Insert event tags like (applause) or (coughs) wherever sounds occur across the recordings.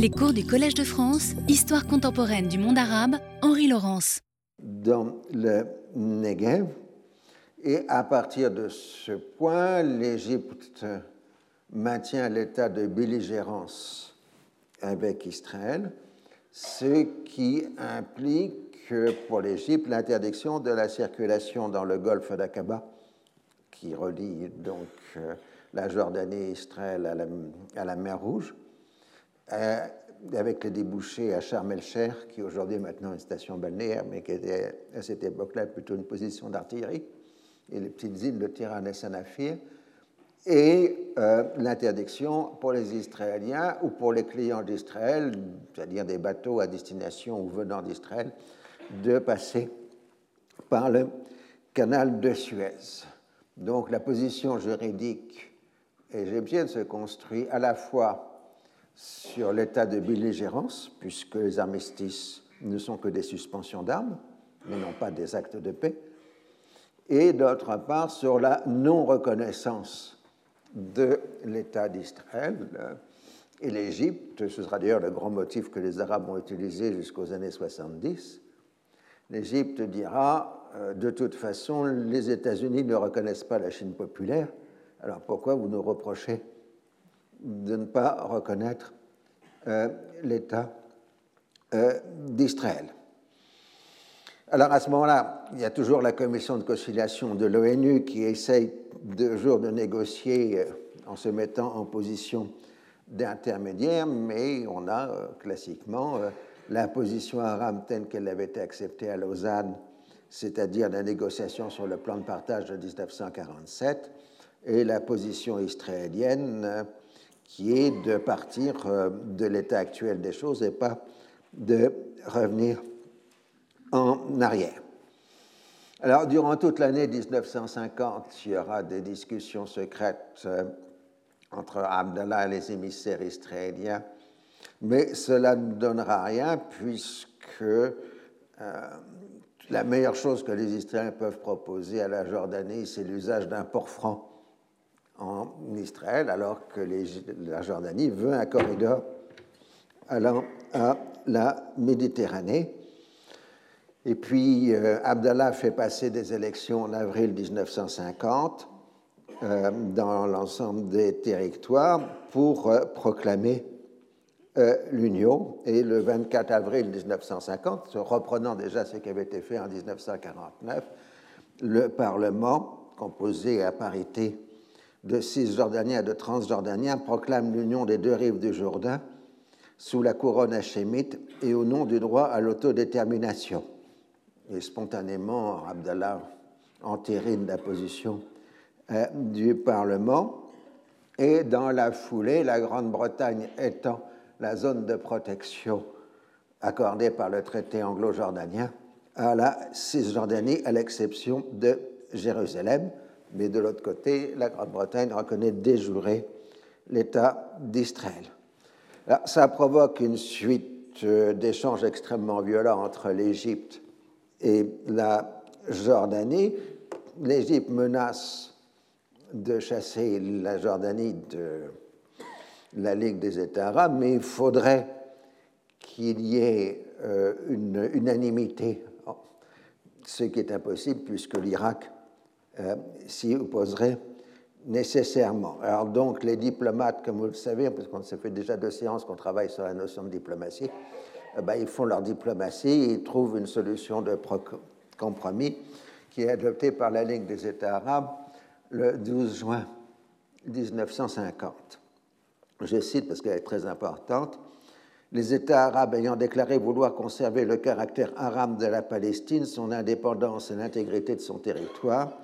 Les cours du Collège de France, Histoire contemporaine du monde arabe, Henri Laurence. Dans le Negev, et à partir de ce point, l'Égypte maintient l'état de belligérance avec Israël, ce qui implique pour l'Égypte l'interdiction de la circulation dans le golfe d'Aqaba, qui relie donc euh, la Jordanie et Israël à la, à la mer Rouge, euh, avec les débouchés à Sharm el-Sheikh, qui aujourd'hui est maintenant une station balnéaire, mais qui était à cette époque-là plutôt une position d'artillerie, et les petites îles de Tiran et Sanafir, et euh, l'interdiction pour les Israéliens ou pour les clients d'Israël, c'est-à-dire des bateaux à destination ou venant d'Israël, de passer par le canal de Suez. Donc la position juridique égyptienne se construit à la fois sur l'état de belligérance, puisque les armistices ne sont que des suspensions d'armes, mais non pas des actes de paix, et d'autre part sur la non-reconnaissance de l'État d'Israël. Et l'Égypte, ce sera d'ailleurs le grand motif que les Arabes ont utilisé jusqu'aux années 70, l'Égypte dira, euh, de toute façon, les États-Unis ne reconnaissent pas la Chine populaire, alors pourquoi vous nous reprochez de ne pas reconnaître euh, l'État euh, d'Israël. Alors à ce moment-là, il y a toujours la commission de conciliation de l'ONU qui essaye de jour de négocier euh, en se mettant en position d'intermédiaire, mais on a classiquement la position arabe telle qu'elle avait été acceptée à Lausanne, c'est-à-dire la négociation sur le plan de partage de 1947, et la position israélienne qui est de partir euh, de l'état actuel des choses et pas de revenir en arrière. Alors, durant toute l'année 1950, il y aura des discussions secrètes euh, entre Abdallah et les émissaires israéliens, mais cela ne donnera rien puisque euh, la meilleure chose que les Israéliens peuvent proposer à la Jordanie, c'est l'usage d'un port franc en Israël, alors que la Jordanie veut un corridor allant à la Méditerranée. Et puis, euh, Abdallah fait passer des élections en avril 1950 euh, dans l'ensemble des territoires pour euh, proclamer l'Union. Et le 24 avril 1950, reprenant déjà ce qui avait été fait en 1949, le Parlement, composé à parité de Cisjordaniens et de Transjordaniens proclame l'union des deux rives du Jourdain sous la couronne hachémite et au nom du droit à l'autodétermination. Et spontanément, Abdallah entérine la position euh, du Parlement. Et dans la foulée, la Grande-Bretagne étant la zone de protection accordée par le traité anglo-jordanien à la Cisjordanie, à l'exception de Jérusalem, mais de l'autre côté, la Grande-Bretagne reconnaît déjuré l'État d'Israël. Ça provoque une suite euh, d'échanges extrêmement violents entre l'Égypte et la Jordanie. L'Égypte menace de chasser la Jordanie de la Ligue des États arabes, mais il faudrait qu'il y ait euh, une unanimité, ce qui est impossible puisque l'Irak euh, s'y opposerait nécessairement. Alors donc les diplomates, comme vous le savez, parce qu'on se fait déjà deux séances qu'on travaille sur la notion de diplomatie, eh ben, ils font leur diplomatie ils trouvent une solution de compromis qui est adoptée par la Ligue des États arabes le 12 juin 1950. Je cite parce qu'elle est très importante. Les États arabes ayant déclaré vouloir conserver le caractère arabe de la Palestine, son indépendance et l'intégrité de son territoire,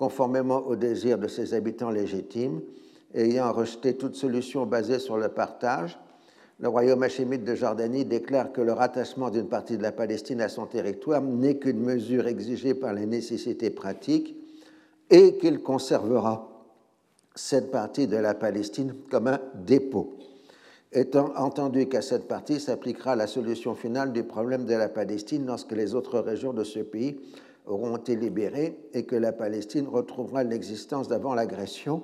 conformément aux désirs de ses habitants légitimes, ayant rejeté toute solution basée sur le partage, le royaume hachémite de Jordanie déclare que le rattachement d'une partie de la Palestine à son territoire n'est qu'une mesure exigée par les nécessités pratiques et qu'il conservera cette partie de la Palestine comme un dépôt. Étant entendu qu'à cette partie s'appliquera la solution finale du problème de la Palestine lorsque les autres régions de ce pays auront été libérés et que la Palestine retrouvera l'existence d'avant l'agression,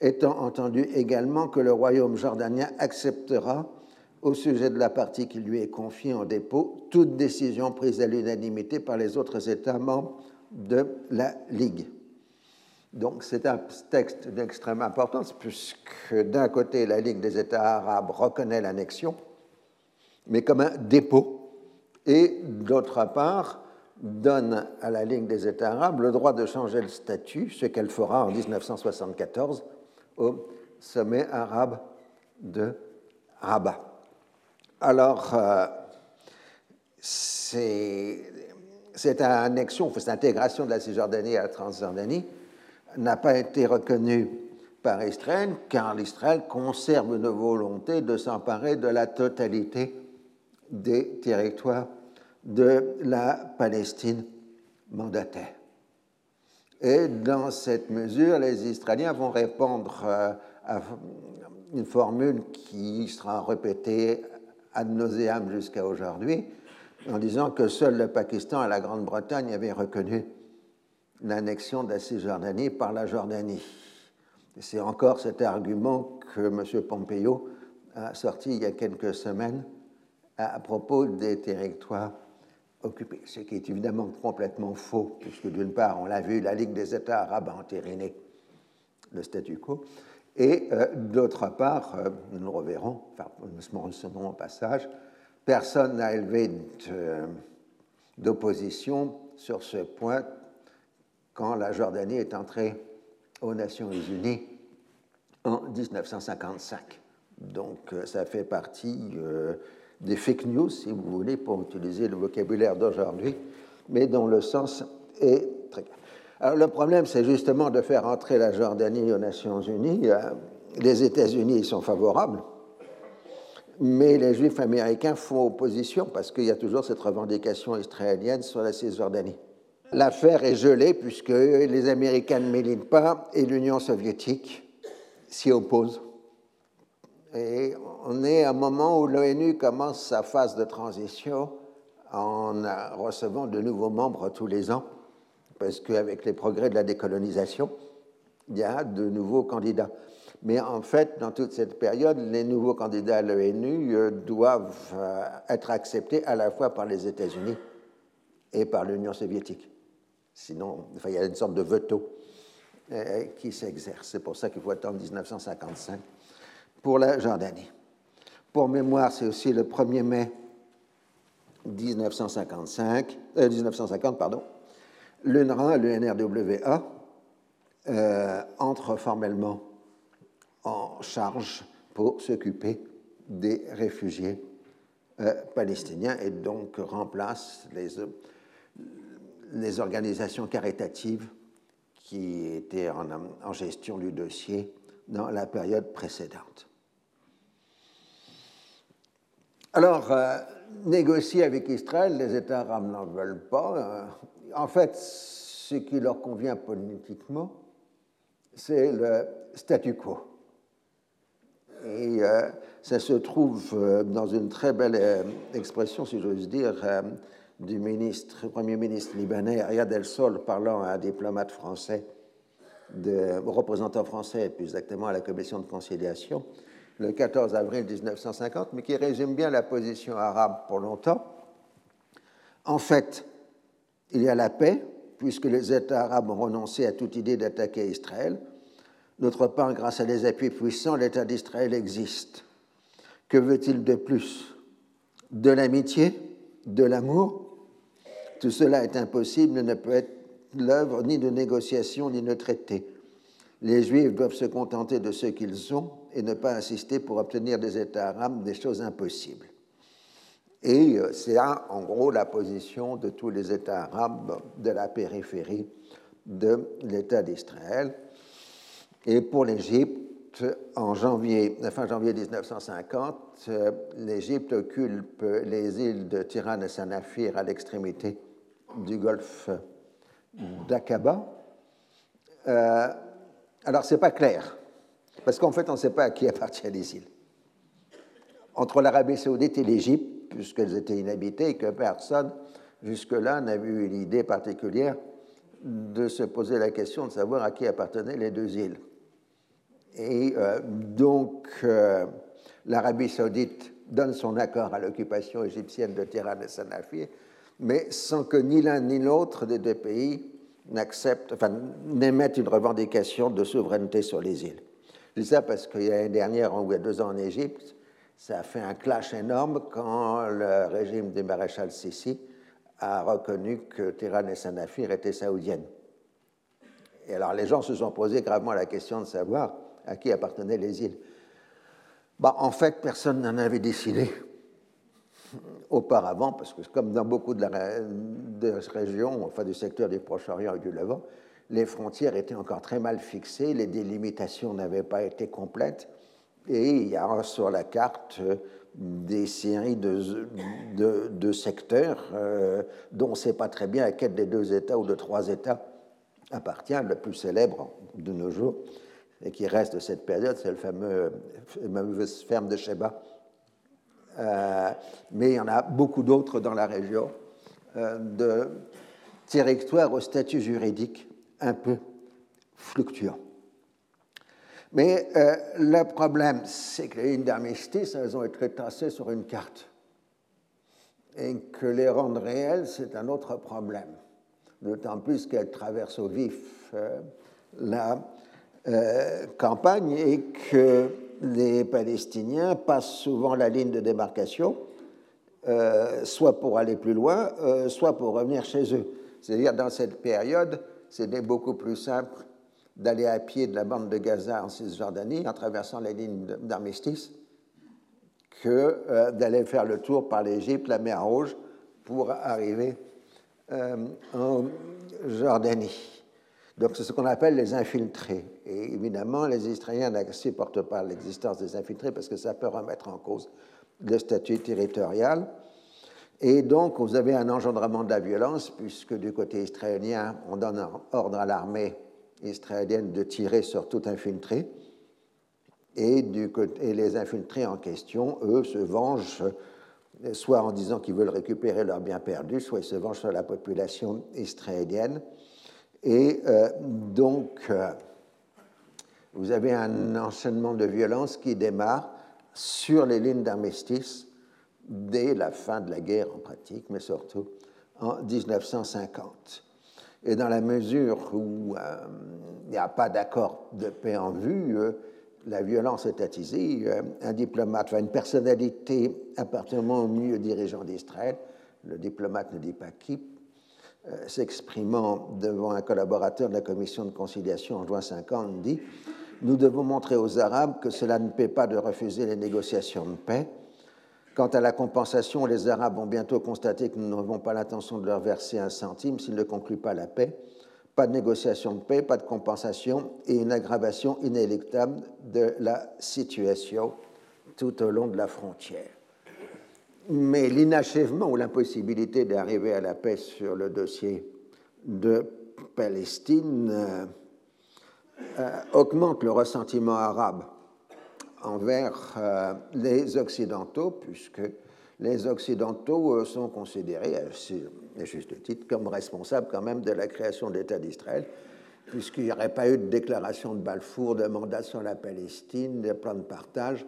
étant entendu également que le royaume jordanien acceptera au sujet de la partie qui lui est confiée en dépôt toute décision prise à l'unanimité par les autres États membres de la Ligue. Donc c'est un texte d'extrême importance puisque d'un côté la Ligue des États arabes reconnaît l'annexion, mais comme un dépôt, et d'autre part donne à la Ligue des États arabes le droit de changer le statut, ce qu'elle fera en 1974 au sommet arabe de Rabat. Alors, euh, cette annexion, cette intégration de la Cisjordanie à la Transjordanie n'a pas été reconnue par Israël car l'Israël conserve une volonté de s'emparer de la totalité des territoires de la Palestine mandataire. Et dans cette mesure, les Israéliens vont répondre euh, à une formule qui sera répétée ad nauseam jusqu'à aujourd'hui, en disant que seul le Pakistan et la Grande-Bretagne avaient reconnu l'annexion de la Cisjordanie par la Jordanie. C'est encore cet argument que M. Pompeo a sorti il y a quelques semaines à propos des territoires occupés, ce qui est évidemment complètement faux, puisque d'une part, on l'a vu, la Ligue des États arabes a entériné le statu quo, et euh, d'autre part, euh, nous le reverrons, enfin, nous se mentionnons au passage, personne n'a élevé d'opposition sur ce point quand la Jordanie est entrée aux Nations Unies en 1955. Donc euh, ça fait partie des fake news, si vous voulez, pour utiliser le vocabulaire d'aujourd'hui, mais dont le sens est très clair. Alors le problème, c'est justement de faire entrer la Jordanie aux Nations Unies. Euh, les États-Unis sont favorables, mais les Juifs américains font opposition parce qu'il y a toujours cette revendication israélienne sur la Cisjordanie. L'affaire est gelée puisque les Américains ne militent pas et l'Union soviétique s'y oppose. Et on est à un moment où l'ONU commence sa phase de transition en recevant de nouveaux membres tous les ans parce qu'avec les progrès de la décolonisation, il y a de nouveaux candidats. Mais en fait, dans toute cette période, les nouveaux candidats à l'ONU euh, doivent euh, être acceptés à la fois par les États-Unis et par l'Union soviétique. Sinon, il y a une sorte de veto euh, qui s'exerce. C'est pour ça qu'il faut attendre 1955 pour la Jordanie. Pour mémoire, c'est aussi le 1er mai 1955, 1950, pardon, l'UNRWA l'UNRWA euh, entrent formellement en charge pour s'occuper des réfugiés euh, palestiniens et donc remplacent les, les organisations caritatives qui étaient en, gestion du dossier dans la période précédente. Alors, euh, négocier avec Israël, les États arabes n'en veulent pas en fait, ce qui leur convient politiquement, c'est le statu quo. Et euh, ça se trouve euh, dans une très belle euh, expression, si j'ose dire, du Premier ministre libanais Riyad El-Sol parlant à un diplomate français, de, représentant français, plus exactement à la commission de conciliation, le 14 avril 1950, mais qui résume bien la position arabe pour longtemps. En fait, il y a la paix, puisque les États arabes ont renoncé à toute idée d'attaquer Israël. D'autre part, grâce à des appuis puissants, l'État d'Israël existe. Que veut-il de plus? De l'amitié? De l'amour? Tout cela est impossible, ne peut être l'œuvre ni de négociation ni de traité. Les Juifs doivent se contenter de ce qu'ils ont et ne pas insister pour obtenir des États arabes des choses impossibles. Et euh, c'est là, en gros, la position de tous les États arabes de la périphérie de l'État d'Israël. Et pour l'Égypte, en janvier, fin janvier 1950, euh, l'Égypte occupe les îles de Tiran et Sanafir à l'extrémité du golfe d'Aqaba. Euh, alors, ce n'est pas clair, parce qu'en fait, on ne sait pas à qui appartiennent les îles. Entre l'Arabie saoudite et l'Égypte, puisqu'elles étaient inhabitées et que personne jusque-là n'avait eu l'idée particulière de se poser la question de savoir à qui appartenaient les deux îles. Et euh, donc, euh, l'Arabie saoudite donne son accord à l'occupation égyptienne de Tiran et Sanafir, mais sans que ni l'un ni l'autre des deux pays n'acceptent, enfin, n'émettent une revendication de souveraineté sur les îles. Je dis ça parce qu'il y a une dernière, il y a deux ans en Égypte, ça a fait un clash énorme quand le régime du maréchal Sissi a reconnu que Tiran et Sanafir étaient saoudiennes. Et alors les gens se sont posé gravement la question de savoir à qui appartenaient les îles. Bah, en fait, personne n'en avait décidé auparavant, parce que comme dans beaucoup de, régions, enfin du secteur du Proche-Orient et du Levant, les frontières étaient encore très mal fixées, les délimitations n'avaient pas été complètes, et il y a sur la carte euh, des séries de, de, secteurs euh, dont on ne sait pas très bien à quel des deux États ou de trois États appartient, le plus célèbre de nos jours, et qui reste de cette période, c'est le fameux, la ferme de Sheba. Euh, mais il y en a beaucoup d'autres dans la région, de territoires au statut juridique un peu fluctuant. Mais euh, le problème, c'est que les lignes d'armistice, elles ont été tracées sur une carte. Et que les rendre réelles, c'est un autre problème. D'autant plus qu'elles traversent au vif euh, la euh, campagne et que les Palestiniens passent souvent la ligne de démarcation, soit pour aller plus loin, soit pour revenir chez eux. C'est-à-dire, dans cette période, c'était beaucoup plus simple d'aller à pied de la bande de Gaza en Cisjordanie en traversant les lignes d'armistice que euh, d'aller faire le tour par l'Égypte, la mer Rouge, pour arriver euh, en Jordanie. Donc c'est ce qu'on appelle les infiltrés. Et évidemment, les Israéliens ne supportent pas l'existence des infiltrés parce que ça peut remettre en cause le statut territorial. Et donc, vous avez un engendrement de la violence, puisque du côté israélien, on donne ordre à l'armée israélienne de tirer sur tout infiltré. Et, du et les infiltrés en question, eux, se vengent soit en disant qu'ils veulent récupérer leurs biens perdus, soit ils se vengent sur la population israélienne. Et euh, donc, euh, vous avez un enchaînement de violence qui démarre sur les lignes d'armistice dès la fin de la guerre en pratique, mais surtout en 1950. Et dans la mesure où euh, il n'y a pas d'accord de paix en vue, la violence est attisée. Un diplomate, enfin une personnalité appartenant au mieux dirigeant d'Israël, le diplomate ne dit pas qui, s'exprimant devant un collaborateur de la commission de conciliation en juin 50, dit Nous devons montrer aux Arabes que cela ne paie pas de refuser les négociations de paix Quant à la compensation, les Arabes vont bientôt constater que nous n'avons pas l'intention de leur verser un centime s'ils ne concluent pas la paix. Pas de négociation de paix, pas de compensation et une aggravation inéluctable de la situation tout au long de la frontière. Mais l'inachèvement ou l'impossibilité d'arriver à la paix sur le dossier de Palestine euh, euh, augmente le ressentiment arabe envers euh, les Occidentaux, puisque les Occidentaux sont considérés, à juste titre, comme responsables quand même de la création de l'État d'Israël, puisqu'il n'y aurait pas eu de déclaration de Balfour, de mandat sur la Palestine, de plan de partage,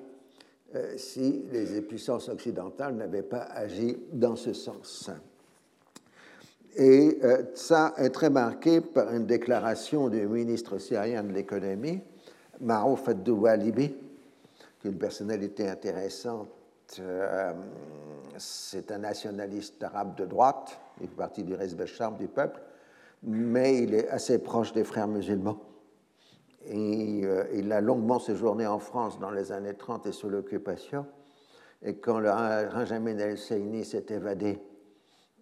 si les puissances occidentales n'avaient pas agi dans ce sens. Et ça est très marqué par une déclaration du ministre syrien de l'économie, Marouf Ad-Doualibi, une personnalité intéressante. Euh, c'est un nationaliste arabe de droite, il fait partie du Rezbecham du peuple, mais il est assez proche des frères musulmans. Euh, il a longuement séjourné en France dans les années 30 et sous l'occupation. Et quand le Benjamin El-Seini s'est évadé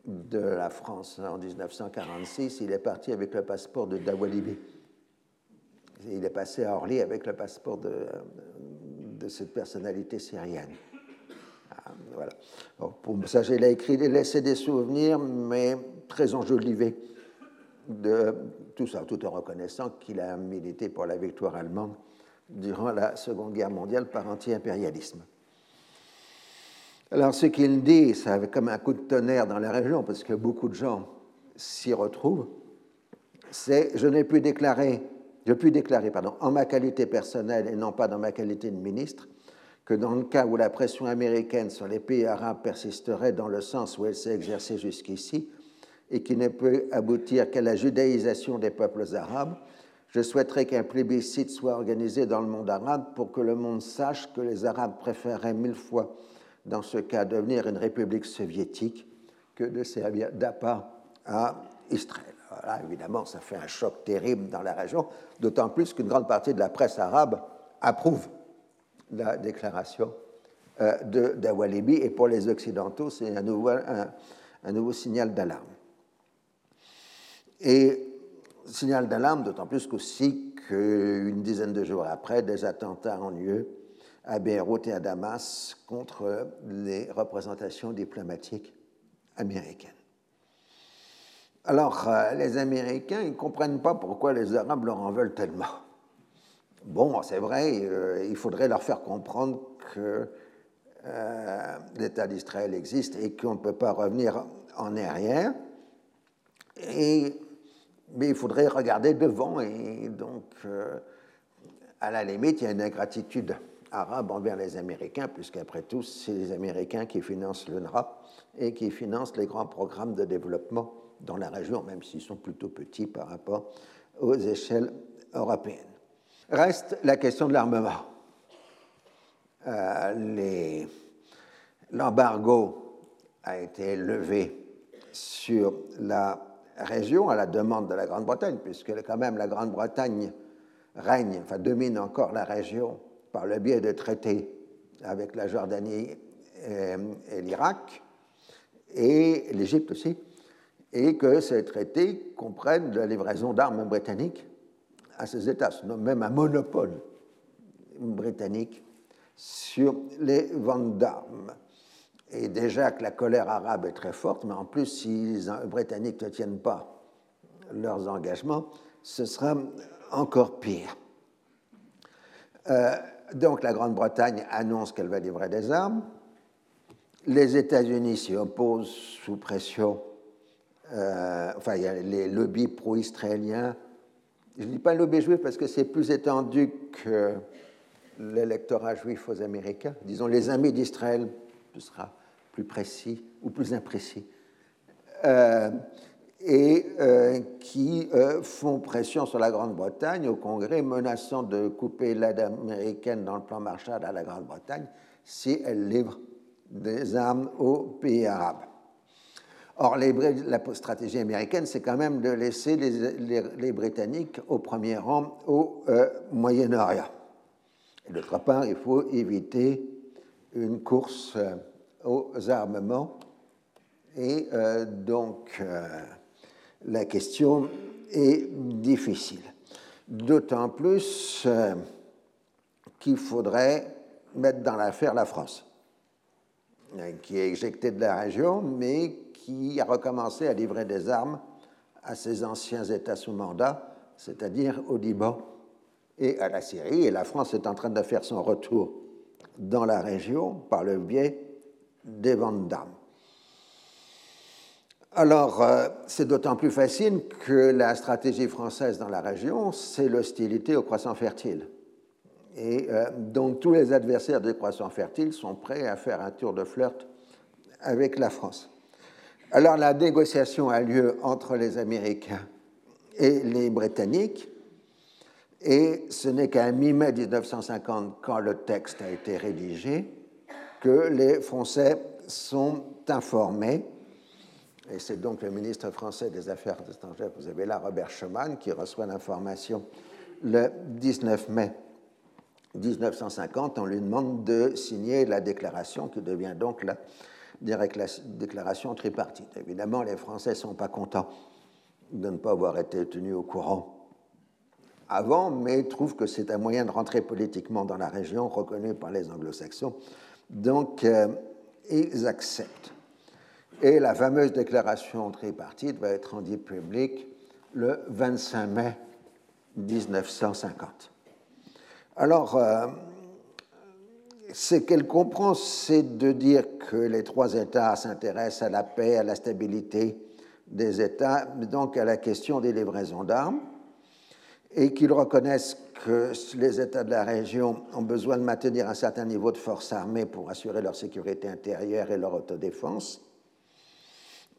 de la France en 1946, il est parti avec le passeport de Dawalibi. Il est passé à Orly avec le passeport de, cette personnalité syrienne. Ah, voilà. pour ça, j'ai écrit, laissé des souvenirs, mais très enjolivés tout ça, tout en reconnaissant qu'il a milité pour la victoire allemande durant la Seconde Guerre mondiale par anti-impérialisme. Alors, ce qu'il dit, ça avait comme un coup de tonnerre dans la région, parce que beaucoup de gens s'y retrouvent, c'est je n'ai pu déclarer je puis déclarer, pardon, en ma qualité personnelle et non pas dans ma qualité de ministre, que dans le cas où la pression américaine sur les pays arabes persisterait dans le sens où elle s'est exercée jusqu'ici, et qui ne peut aboutir qu'à la judaïsation des peuples arabes, je souhaiterais qu'un plébiscite soit organisé dans le monde arabe pour que le monde sache que les Arabes préféreraient mille fois, dans ce cas, devenir une république soviétique que de servir d'appât à Israël. Voilà, évidemment, ça fait un choc terrible dans la région, d'autant plus qu'une grande partie de la presse arabe approuve la déclaration euh, d'Awalibi, et pour les Occidentaux, c'est un nouveau signal d'alarme. Et signal d'alarme, d'autant plus qu'aussi qu'une dizaine de jours après, des attentats ont lieu à Beyrouth et à Damas contre les représentations diplomatiques américaines. Alors, euh, les Américains, ils ne comprennent pas pourquoi les Arabes leur en veulent tellement. Bon, c'est vrai, euh, il faudrait leur faire comprendre que euh, l'État d'Israël existe et qu'on ne peut pas revenir en arrière. Et mais il faudrait regarder devant et donc, euh, à la limite, il y a une ingratitude arabe envers les Américains, puisqu'après tout, c'est les Américains qui financent l'UNRWA et qui financent les grands programmes de développement dans la région, même s'ils sont plutôt petits par rapport aux échelles européennes. Reste la question de l'armement. Euh, L'embargo a été levé sur la région à la demande de la Grande-Bretagne, puisque quand même la Grande-Bretagne règne, enfin domine encore la région par le biais de traités avec la Jordanie et, l'Irak, et l'Égypte aussi, et que ces traités comprennent la livraison d'armes britanniques à ces États, même un monopole britannique sur les ventes d'armes et déjà que la colère arabe est très forte, mais en plus, si les Britanniques ne tiennent pas leurs engagements, ce sera encore pire. Euh, donc la Grande-Bretagne annonce qu'elle va livrer des armes. Les États-Unis s'y opposent sous pression. Euh, enfin, il y a les lobbies pro-israéliens. Je ne dis pas lobby juif parce que c'est plus étendu que l'électorat juif aux Américains. Disons les amis d'Israël, ce sera plus précis ou plus imprécis, euh, et euh, qui euh, font pression sur la Grande-Bretagne au Congrès, menaçant de couper l'aide américaine dans le plan Marshall à la Grande-Bretagne si elle livre des armes aux pays arabes. Or, la stratégie américaine, c'est quand même de laisser les, Britanniques au premier rang au Moyen-Orient. Et d'autre part, il faut éviter une course aux armements. Et euh, donc, euh, la question est difficile. D'autant plus euh, qu'il faudrait mettre dans l'affaire la France, qui est éjectée de la région, mais qui a recommencé à livrer des armes à ses anciens États sous mandat, c'est-à-dire au Liban et à la Syrie. Et la France est en train de faire son retour dans la région par le biais des ventes d'armes. Alors, euh, c'est d'autant plus facile que la stratégie française dans la région, c'est l'hostilité aux croissants fertiles. Et euh, donc, tous les adversaires des croissants fertiles sont prêts à faire un tour de flirt avec la France. Alors, la négociation a lieu entre les Américains et les Britanniques, et ce n'est qu'à mi-mai 1950, quand le texte a été rédigé, que les Français sont informés. Et c'est donc le ministre français des Affaires étrangères, vous avez là Robert Schuman, qui reçoit l'information le 19 mai 1950. On lui demande de signer la déclaration qui devient donc la déclaration tripartite. Évidemment, les Français ne sont pas contents de ne pas avoir été tenus au courant avant, mais trouvent que c'est un moyen de rentrer politiquement dans la région, reconnu par les anglo-saxons, donc, euh, ils acceptent. Et la fameuse déclaration tripartite va être rendue publique le 25 mai 1950. Alors, euh, ce qu'elle comprend, c'est de dire que les trois États s'intéressent à la paix, à la stabilité des États, donc à la question des livraisons d'armes, et qu'ils reconnaissent que les États de la région ont besoin de maintenir un certain niveau de force armée pour assurer leur sécurité intérieure et leur autodéfense,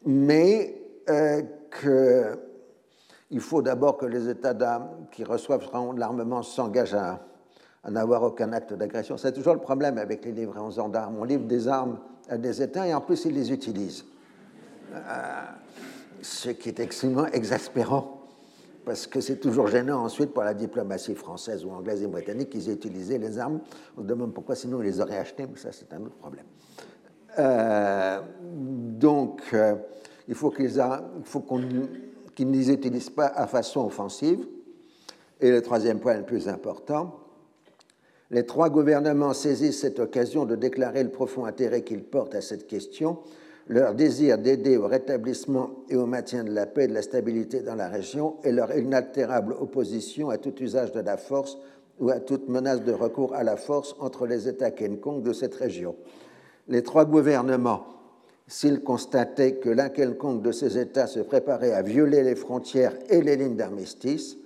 mais euh, qu'il faut d'abord que les États qui reçoivent l'armement s'engagent à, n'avoir aucun acte d'agression. C'est toujours le problème avec les livraisons d'armes. On livre des armes à des États et en plus ils les utilisent. Euh, ce qui est extrêmement exaspérant parce que c'est toujours gênant ensuite pour la diplomatie française ou anglaise et britannique qu'ils aient utilisé les armes. On se demande pourquoi sinon ils les auraient achetées, mais ça c'est un autre problème. Euh, donc, euh, il faut qu'ils ne les utilisent pas à façon offensive. Et le troisième point le plus important, les trois gouvernements saisissent cette occasion de déclarer le profond intérêt qu'ils portent à cette question leur désir d'aider au rétablissement et au maintien de la paix et de la stabilité dans la région et leur inaltérable opposition à tout usage de la force ou à toute menace de recours à la force entre les États quelconques de cette région. Les trois gouvernements, s'ils constataient que l'un quelconque de ces États se préparait à violer les frontières et les lignes d'armistice,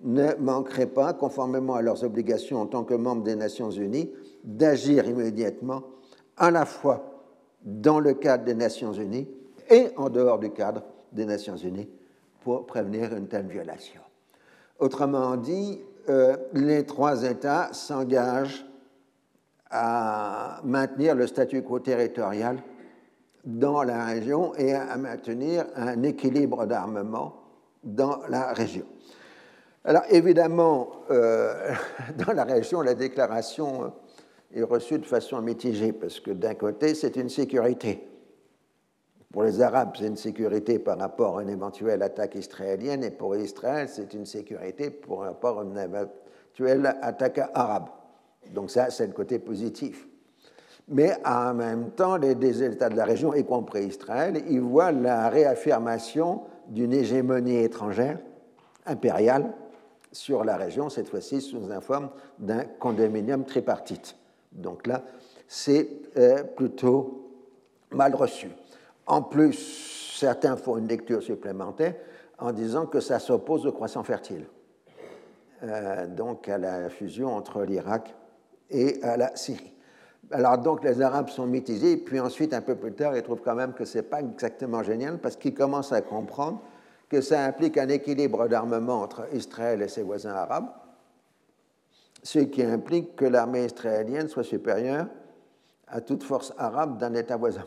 ne manqueraient pas, conformément à leurs obligations en tant que membres des Nations Unies, d'agir immédiatement à la fois dans le cadre des Nations Unies et en dehors du cadre des Nations Unies pour prévenir une telle violation. Autrement dit, euh, les trois États s'engagent à maintenir le statu quo territorial dans la région et à maintenir un équilibre d'armement dans la région. Alors évidemment, euh, (laughs) dans la région, la déclaration est reçu de façon mitigée, parce que d'un côté, c'est une sécurité. Pour les Arabes, c'est une sécurité par rapport à une éventuelle attaque israélienne, et pour Israël, c'est une sécurité par rapport à une éventuelle attaque arabe. Donc ça, c'est le côté positif. Mais en même temps, les deux États de la région, y compris Israël, ils voient la réaffirmation d'une hégémonie étrangère, impériale, sur la région, cette fois-ci sous la forme d'un condominium tripartite. Donc là, c'est euh, plutôt mal reçu. En plus, certains font une lecture supplémentaire en disant que ça s'oppose au croissant fertile, euh, donc à la fusion entre l'Irak et la Syrie. Alors donc les Arabes sont mitigés, puis ensuite, un peu plus tard, ils trouvent quand même que ce n'est pas exactement génial parce qu'ils commencent à comprendre que ça implique un équilibre d'armement entre Israël et ses voisins arabes, ce qui implique que l'armée israélienne soit supérieure à toute force arabe d'un État voisin.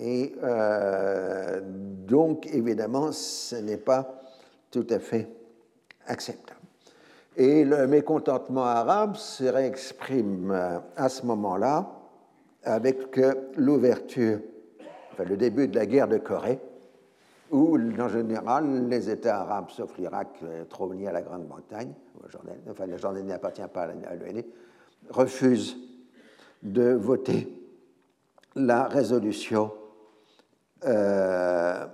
Et euh, donc, évidemment, ce n'est pas tout à fait acceptable. Et le mécontentement arabe se réexprime euh, à ce moment-là avec l'ouverture, enfin le début de la guerre de Corée, où, en général, les États arabes, sauf l'Irak, euh, trop liés à la Grande-Bretagne, enfin la Jordanie n'appartient pas à l'ONU, refusent de voter la résolution euh,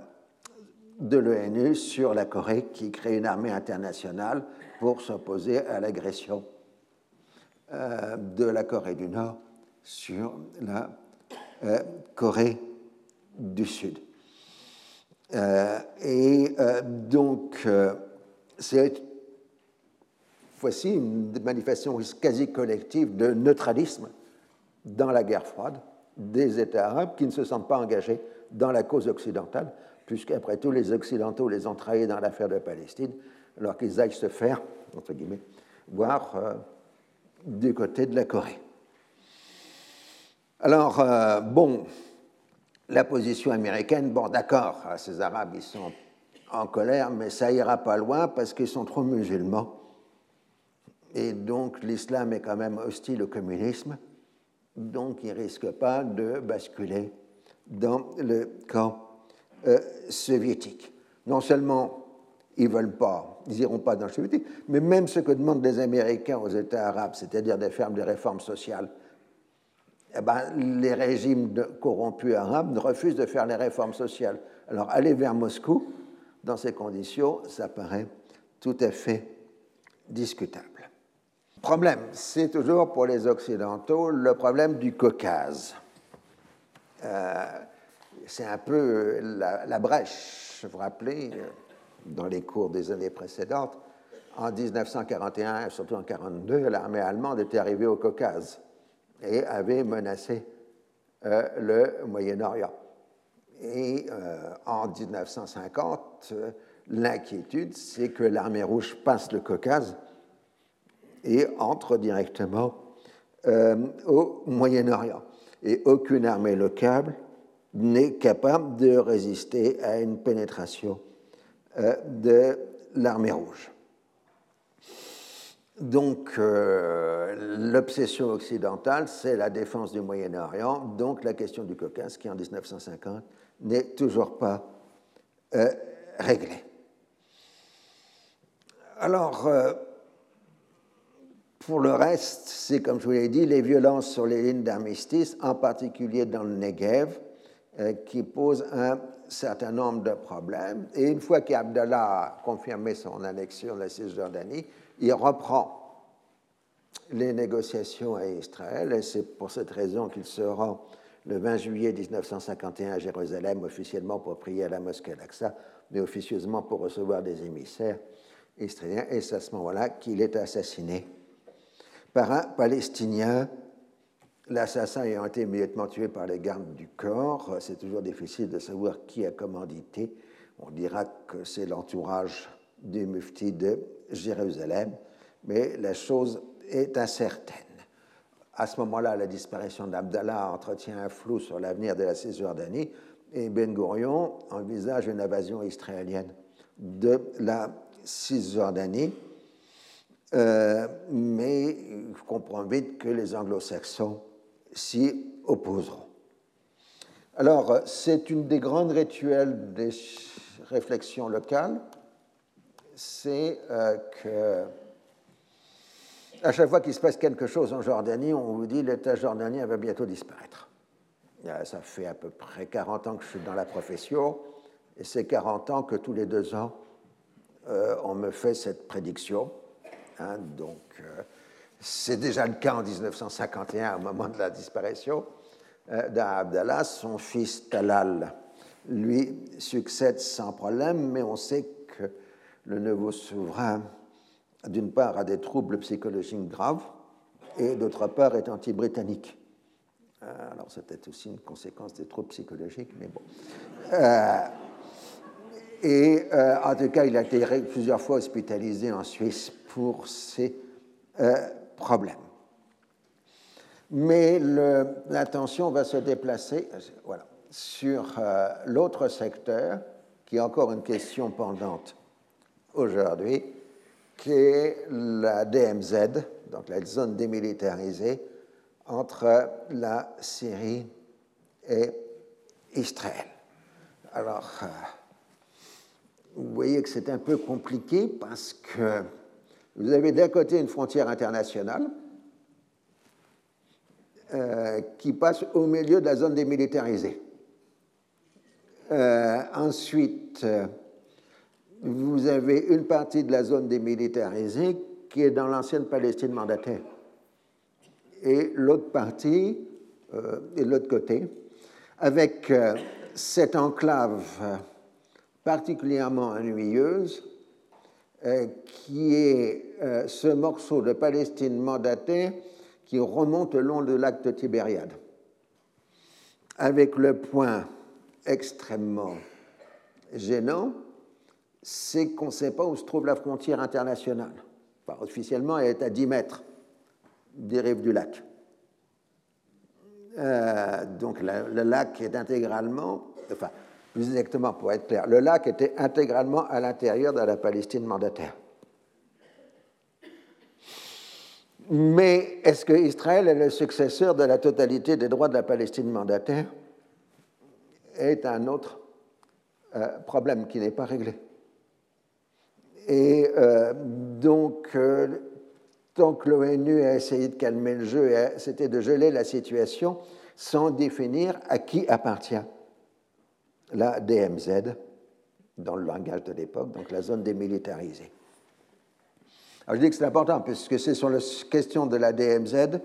de l'ONU sur la Corée qui crée une armée internationale pour s'opposer à l'agression euh, de la Corée du Nord sur la Corée du Sud. Euh, et euh, donc, euh, c'est voici une manifestation quasi collective de neutralisme dans la guerre froide des États arabes qui ne se sentent pas engagés dans la cause occidentale, puisqu'après tout, les Occidentaux les ont trahis dans l'affaire de Palestine, alors qu'ils aillent se faire, entre guillemets, voir du côté de la Corée. Alors, bon, la position américaine, bon d'accord, ces Arabes, ils sont en colère, mais ça ira pas loin parce qu'ils sont trop musulmans. Et donc l'islam est quand même hostile au communisme, donc ils ne risquent pas de basculer dans le camp euh, soviétique. Non seulement ils veulent pas, ils n'iront pas dans le soviétique, mais même ce que demandent les Américains aux États arabes, c'est-à-dire des fermes de réformes sociales, eh ben, les régimes corrompus arabes refusent de faire les réformes sociales. Alors aller vers Moscou, dans ces conditions, ça paraît tout à fait discutable. Problème, c'est toujours pour les Occidentaux le problème du Caucase. Euh, c'est un peu la, brèche, vous vous rappelez, dans les cours des années précédentes, en 1941 et surtout en 1942, l'armée allemande était arrivée au Caucase et avait menacé euh, le Moyen-Orient. Et euh, en 1950, euh, l'inquiétude, c'est que l'armée rouge passe le Caucase et entre directement au Moyen-Orient. Et aucune armée locale n'est capable de résister à une pénétration de l'armée rouge. Donc, euh, l'obsession occidentale, c'est la défense du Moyen-Orient, donc la question du Caucase, qui en 1950 n'est toujours pas euh, réglée. Alors, euh, pour le reste, c'est comme je vous l'ai dit, les violences sur les lignes d'armistice, en particulier dans le Negev, qui posent un certain nombre de problèmes. Et une fois qu'Abdallah a confirmé son annexion de la Cisjordanie, il reprend les négociations à Israël, et c'est pour cette raison qu'il se rend le 20 juillet 1951 à Jérusalem, officiellement pour prier à la mosquée Al-Aqsa, mais officieusement pour recevoir des émissaires israéliens, et c'est à ce moment-là qu'il est assassiné par un Palestinien, l'assassin ayant été immédiatement tué par les gardes du corps. C'est toujours difficile de savoir qui a commandité. On dira que c'est l'entourage du mufti de Jérusalem, mais la chose est incertaine. À ce moment-là, la disparition d'Abdallah entretient un flou sur l'avenir de la Cisjordanie et Ben Gurion envisage une invasion israélienne de la Cisjordanie. Euh, mais il comprend vite que les anglo-saxons s'y opposeront. Alors, c'est une des grandes rituels des réflexions locales c'est euh, que à chaque fois qu'il se passe quelque chose en Jordanie, on vous dit l'État jordanien va bientôt disparaître. Ça fait à peu près 40 ans que je suis dans la profession, et c'est 40 ans que tous les deux ans, euh, on me fait cette prédiction. Hein. donc, euh, c'est déjà le cas en 1951, au moment de la disparition d'Abdallah. Son fils Talal, lui, succède sans problème, mais on sait le nouveau souverain, d'une part, a des troubles psychologiques graves et d'autre part est anti-britannique. Euh, alors, c'était aussi une conséquence des troubles psychologiques, mais bon. Euh, et euh, en tout cas, il a été plusieurs fois hospitalisé en Suisse pour ces problèmes. Mais l'attention va se déplacer voilà, sur l'autre secteur, qui est encore une question pendante aujourd'hui, qui est la DMZ, donc la zone démilitarisée, entre la Syrie et Israël. Alors, euh, vous voyez que c'est un peu compliqué parce que vous avez d'un côté une frontière internationale euh, qui passe au milieu de la zone démilitarisée. Euh, ensuite, vous avez une partie de la zone démilitarisée qui est dans l'ancienne Palestine mandataire. Et l'autre partie, euh, et l'autre côté, avec euh, cette enclave particulièrement ennuyeuse, euh, qui est ce morceau de Palestine mandataire qui remonte le long de lac de Tibériade, avec le point extrêmement gênant c'est qu'on ne sait pas où se trouve la frontière internationale. officiellement, elle est à 10 mètres des rives du lac. Euh, donc le lac est intégralement, enfin, plus exactement pour être clair, le lac était intégralement à l'intérieur de la Palestine mandataire. Mais est-ce que Israël est le successeur de la totalité des droits de la Palestine mandataire est un autre euh, problème qui n'est pas réglé. Et euh, donc, euh, tant que l'ONU a essayé de calmer le jeu, c'était de geler la situation sans définir à qui appartient la DMZ, dans le langage de l'époque, donc la zone démilitarisée. Je dis que c'est important, puisque c'est sur la question de la DMZ